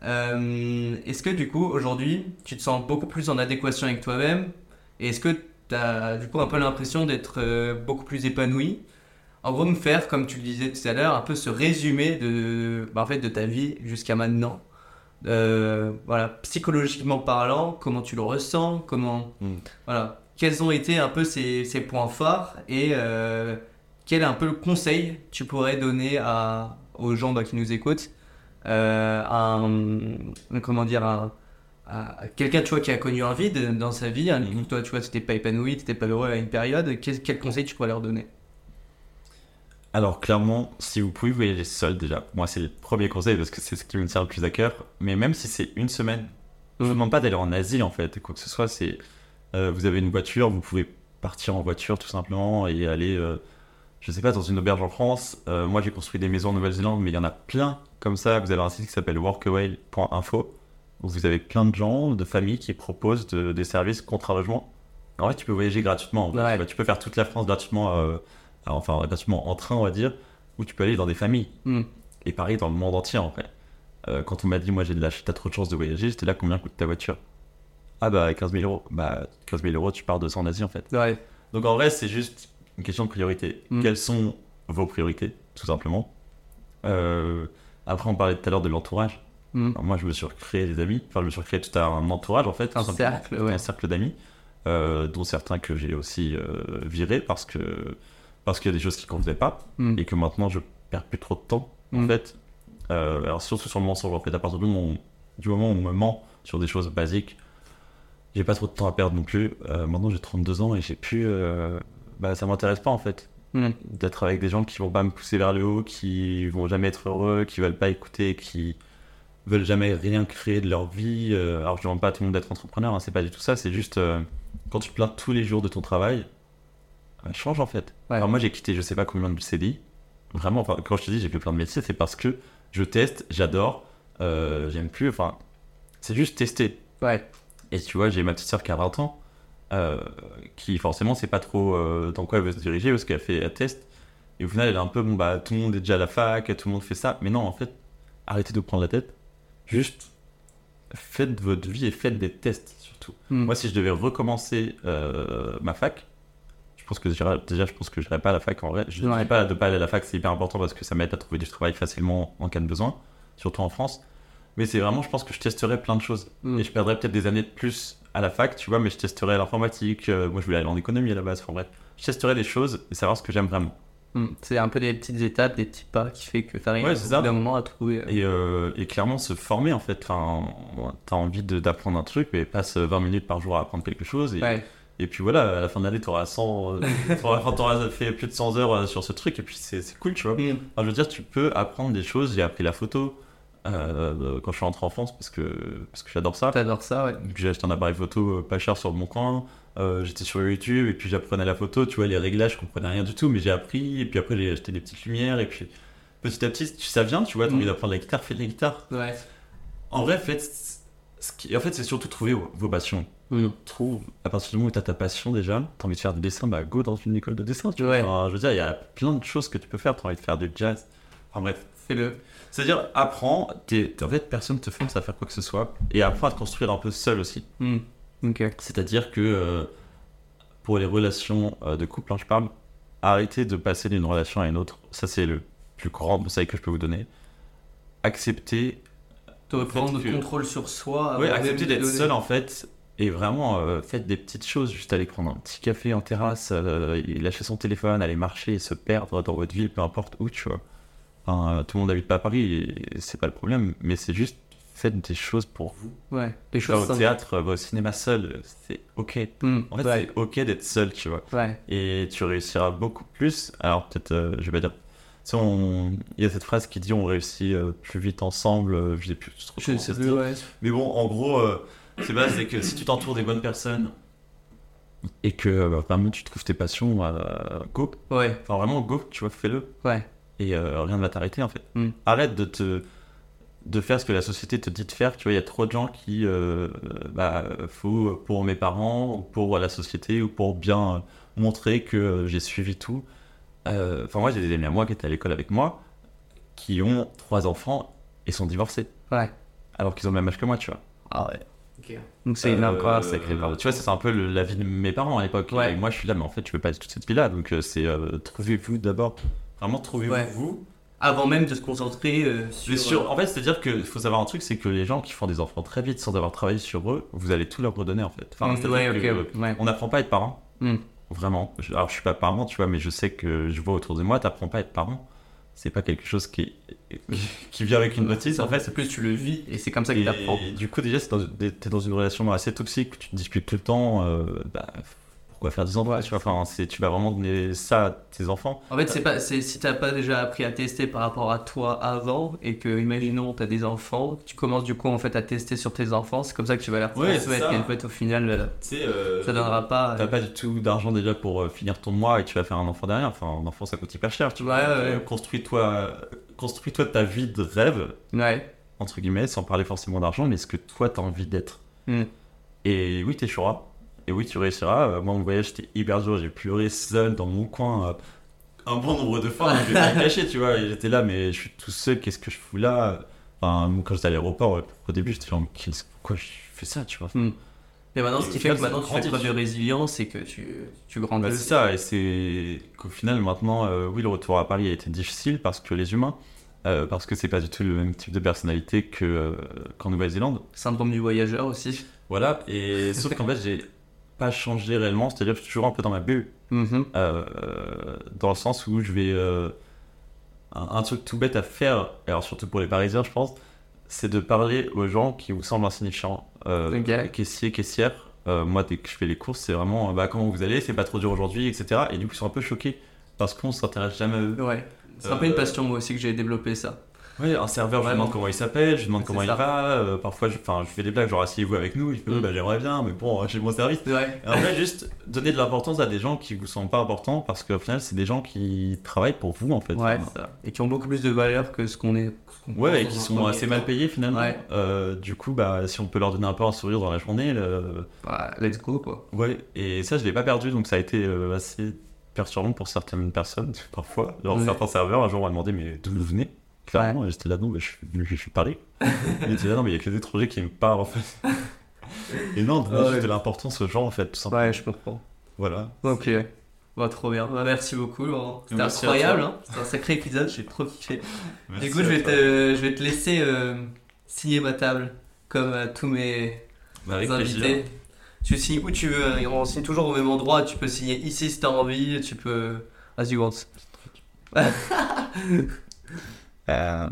Euh, est-ce que, du coup, aujourd'hui, tu te sens beaucoup plus en adéquation avec toi-même? Et est-ce que tu as, du coup, un peu l'impression d'être euh, beaucoup plus épanoui? En gros, me faire, comme tu le disais tout à l'heure, un peu ce résumé de, bah, en fait, de ta vie jusqu'à maintenant. Euh, voilà, psychologiquement parlant, comment tu le ressens, comment, Mhm. voilà, quels ont été un peu ces, ces points forts et quel est un peu le conseil que tu pourrais donner à, aux gens bah, qui nous écoutent, un, comment dire, un, quelqu'un, tu vois, qui a connu un vide dans sa vie, hein, Mhm. toi, tu vois, t'étais pas épanoui, t'étais pas heureux à une période, quel, quel conseil tu pourrais leur donner? Alors clairement, si vous pouvez voyager seul déjà, moi c'est le premier conseil parce que c'est ce qui me tient le plus à cœur. Mais même si c'est une semaine, je vous demande pas d'aller en Asie en fait, quoi que ce soit. C'est euh, vous avez une voiture, vous pouvez partir en voiture tout simplement et aller, euh, je sais pas, dans une auberge en France. Euh, moi j'ai construit des maisons en Nouvelle-Zélande, mais il y en a plein comme ça. Vous avez un site qui s'appelle workaway.info où vous avez plein de gens, de familles qui proposent de- des services contre un logement. En vrai, tu peux voyager gratuitement. fait. Ouais. Tu vois, Tu peux faire toute la France gratuitement. euh, alors, enfin gratuitement en train on va dire, ou tu peux aller dans des familles. Hmm. Et pareil dans le monde entier en fait. Euh, quand on m'a dit moi j'ai de la t'as trop de chance de voyager, j'étais là combien coûte ta voiture? Ah bah 15 000 euros. Bah 15 000 euros tu pars de ça en Asie en fait. Ouais. Donc en vrai c'est juste une question de priorité. Hmm. Quelles sont vos priorités tout simplement? Euh, Après on parlait tout à l'heure de l'entourage. Hmm. Alors, moi je me suis recréé des amis, enfin je me suis recréé tout un entourage en fait. Un cercle, ouais. Un cercle d'amis, euh, dont certains que j'ai aussi euh, virés parce que parce qu'il y a des choses qui ne convenaient pas Hmm. et que maintenant je perds plus trop de temps en Mm. fait. Euh, alors surtout sur le mensonge en fait, à partir du moment où, du moment où on me ment sur des choses basiques, j'ai pas trop de temps à perdre non plus. Euh, maintenant j'ai 32 ans et j'ai plus, euh, bah ça m'intéresse pas en fait Hmm. d'être avec des gens qui vont pas me pousser vers le haut, qui vont jamais être heureux, qui veulent pas écouter, qui veulent jamais rien créer de leur vie. Euh, alors je demande pas à tout le monde d'être entrepreneur, hein, c'est pas du tout ça, c'est juste euh, quand tu te plains tous les jours de ton travail, euh, change en fait. Ouais. Alors moi j'ai quitté je sais pas combien de CDI, vraiment, enfin, quand je te dis j'ai fait plein de métiers, c'est parce que je teste, j'adore, euh, j'aime plus, enfin c'est juste tester. Ouais. Et tu vois, j'ai ma petite soeur qui a 20 ans, euh, qui forcément sait pas trop euh, dans quoi elle veut se diriger parce qu'elle fait un test. Et au final, elle est un peu, bon, bah, tout le monde est déjà à la fac, tout le monde fait ça. Mais non, en fait, arrêtez de prendre la tête. Juste, faites votre vie et faites des tests surtout. Hmm. Moi, si je devais recommencer euh, ma fac, je pense que j'irais- déjà, je pense que je n'irais pas à la fac en vrai. Je ne Ouais. pas de pas aller à la fac, c'est hyper important parce que ça m'aide à trouver du travail facilement en cas de besoin, surtout en France. Mais c'est vraiment, je pense que je testerais plein de choses. Hmm. Et je perdrais peut-être des années de plus à la fac, tu vois, mais je testerais l'informatique. euh, moi, je voulais aller en économie à la base. Enfin bref, je testerais des choses et savoir ce que j'aime vraiment. Hmm. C'est un peu des petites étapes, des petits pas qui fait que tu arrives Ouais, ça. d'un moment à trouver. euh, Et, euh, et clairement, se former en fait. Enfin, t'as envie d'apprendre un truc, mais passe 20 minutes par jour à apprendre quelque chose. Et, Ouais. et puis voilà, à la fin de l'année, t'auras 100, euh, t'auras, fait plus de 100 heures sur ce truc, et puis c'est cool, tu vois. Hmm. Je veux dire, tu peux apprendre des choses. J'ai appris la photo euh, quand je suis rentré en France parce que, parce que j'adore ça. T'adores ça, ouais. Donc, J'ai acheté un appareil photo euh, pas cher sur mon coin. Euh, J'étais sur YouTube et puis j'apprenais la photo. Tu vois, les réglages, je comprenais rien du tout, mais j'ai appris. Et puis après, j'ai acheté des petites lumières. Et puis petit à petit, ça vient, tu vois, t'as Mm. envie d'apprendre la guitare, fais de la guitare. Ouais. En vrai, faites. Ce qui... En fait, c'est surtout trouver vos passions. Trouve, à partir du moment où tu as ta passion déjà, tu as envie de faire du dessin, bah go dans une école de dessin. Tu vois. Ouais. Enfin, je veux dire, il y a plein de choses que tu peux faire. Tu as envie de faire du jazz. Enfin bref. Fais-le. C'est-à-dire, apprends. T'es, en fait, personne te force à faire quoi que ce soit. Et apprends à te construire un peu seul aussi. Ok. C'est-à-dire que euh, pour les relations euh, de couple, hein, je parle, arrêtez de passer d'une relation à une autre. Ça, c'est le plus grand conseil que je peux vous donner. Acceptez, De reprendre que- le contrôle sur soi. avant acceptez d'être seul en fait. Et vraiment, euh, faites des petites choses, juste aller prendre un petit café en terrasse, lâcher son téléphone, aller marcher se perdre dans votre ville, peu importe où, tu vois. Enfin, euh, tout le monde n'habite pas à Paris, c'est pas le problème, mais c'est juste, faites des choses pour vous. Ouais. Des choses au théâtre, va au cinéma seul, c'est ok. Hmm. En fait, ouais. c'est ok d'être seul, tu vois. Ouais. et tu réussiras beaucoup plus. Alors peut-être, euh, je vais pas dire. On- Il y a cette phrase qui dit on réussit euh, plus vite ensemble. euh, je sais plus trop Je sais plus, ouais. Mais bon, en gros, euh, c'est base, c'est que si tu t'entoures des bonnes personnes et que euh, vraiment tu trouves tes passions, euh, go. Ouais. Enfin vraiment go, tu vois, fais-le Ouais. Et euh, rien ne va t'arrêter en fait. Mm. Arrête de te de faire ce que la société te dit de faire. Tu vois, il y a trop de gens qui, euh, bah, faut pour mes parents, ou pour la société, ou pour bien euh, montrer que euh, j'ai suivi tout. Euh, Enfin, moi, j'ai des amis à moi qui étaient à l'école avec moi, qui ont trois enfants et sont divorcés, Ouais. alors qu'ils ont le même âge que moi, tu vois. Ah ouais. Ok. Donc c'est Euh, une encore sacré bordel. Tu vois, c'est un peu le- la vie de mes parents à l'époque. Ouais. Et moi, je suis là, mais en fait, tu veux pas être toute cette vie-là. Donc, euh, c'est euh, trouvez-vous d'abord. Vraiment, trouvez-vous Ouais. Avant même de se concentrer euh, sur. Sur- en fait, c'est-à-dire qu'il faut savoir un truc, c'est que les gens qui font des enfants très vite sans avoir travaillé sur eux, vous allez tout leur redonner en fait. Enfin, Mm, c'est-à-dire ouais, ok, que, ouais. On n'apprend pas à être parent, Mm. vraiment. Alors, je suis pas parent, tu vois, mais je sais que je vois autour de moi, t'apprends pas à être parent. c'est pas quelque chose qui, qui vient avec une notice. En fait, c'est plus tu le vis et c'est comme ça que t'apprends. Et du coup, déjà, t'es dans une relation assez toxique, tu te disputes tout le temps, euh, bah, pourquoi faire des endroits tu vois enfin c'est tu vas vraiment donner ça à tes enfants. En fait c'est pas c'est si t'as pas déjà appris à tester par rapport à toi avant et que imaginons t'as des enfants tu commences du coup en fait à tester sur tes enfants c'est comme ça que tu vas leur transmettre. ouais, en fait au final euh, euh, ça donnera pas t'as pas du tout d'argent déjà pour euh, finir ton mois et tu vas faire un enfant derrière. Enfin un enfant ça coûte hyper cher tu vois. construis-toi construis-toi ta vie de rêve ouais. entre guillemets sans parler forcément d'argent mais ce que toi t'as envie d'être. Hmm. et oui t'échoueras et oui, tu réussiras. Euh, moi, mon voyage, c'était hyper dur. J'ai pleuré seul dans mon coin euh, un bon nombre de fois. Pas cacher, tu vois. J'étais là, mais je suis tout seul. Qu'est-ce que je fous là? Enfin, quand j'étais à l'aéroport, au début, j'étais genre, pourquoi je fais ça, tu vois? Hmm. Mais maintenant, ce qui fait que maintenant tu fais preuve de résilience, c'est que tu, tu grandis. Bah, c'est ça, et c'est qu'au final, maintenant, euh, oui, le retour à Paris a été difficile parce que les humains, parce que c'est pas du tout le même type de personnalité que qu'en Nouvelle-Zélande. Syndrome du voyageur aussi. Voilà, et sauf qu'en fait, j'ai pas changé réellement, c'est-à-dire que je suis toujours un peu dans ma bulle, mm-hmm. euh, dans le sens où je vais... Euh, un, truc tout bête à faire, alors surtout pour les Parisiens je pense, c'est de parler aux gens qui vous semblent insignifiants. Euh, Caissier, caissière, euh, moi dès que je fais les courses, c'est vraiment bah, comment vous allez, c'est pas trop dur aujourd'hui, etc. Et du coup ils sont un peu choqués parce qu'on s'intéresse jamais à eux. Ouais, c'est un peu une passion moi aussi que j'ai développé ça. Oui, un serveur, je lui demande comment il s'appelle, je lui demande comment il va. Euh, parfois, je, je fais des blagues, genre asseyez-vous avec nous. Il fait, mm. bah, j'aimerais bien, mais bon, j'ai mon service. Ouais. En fait, juste donner de l'importance à des gens qui vous sont pas importants parce qu'au final, c'est des gens qui travaillent pour vous en fait. Ouais, Et qui ont beaucoup plus de valeur que ce qu'on est. ouais, et qui sont assez mal payés finalement. Euh, du coup, bah, si on peut leur donner un peu un sourire dans la journée. Le... Bah, let's go quoi. Ouais, et ça, je l'ai pas perdu donc ça a été euh, assez perturbant pour certaines personnes parfois. Genre, certains serveurs, un jour, m'ont demandé, mais d'où vous venez? Clairement, j'étais là, non, mais je, je, suis parlé. il était là, non, mais il y a que des étrangers qui me parlent, en fait. Et non, de de l'importance ce genre, en fait, tout simplement. Ouais, je comprends. Voilà. Ok. Bah, trop bien. Bah, merci beaucoup, Laurent. C'était incroyable, hein. C'était un sacré épisode, j'ai trop kiffé. du coup, je vais, te, je vais te laisser euh, signer ma table, comme à tous mes bah, invités. Tu signes où tu veux, hein. on signe toujours au même endroit. Tu peux signer ici si t'as envie, tu peux. As you want. Euh,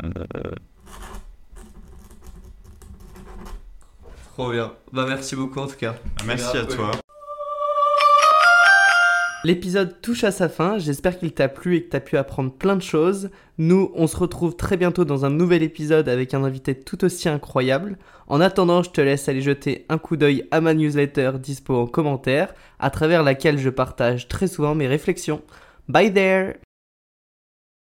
Trop bien. Bah merci beaucoup en tout cas. Merci à toi. L'épisode touche à sa fin, j'espère qu'il t'a plu et que t'as pu apprendre plein de choses. Nous, on se retrouve très bientôt dans un nouvel épisode avec un invité tout aussi incroyable. En attendant, je te laisse aller jeter un coup d'œil à ma newsletter dispo en commentaire, à travers laquelle je partage très souvent mes réflexions. Bye there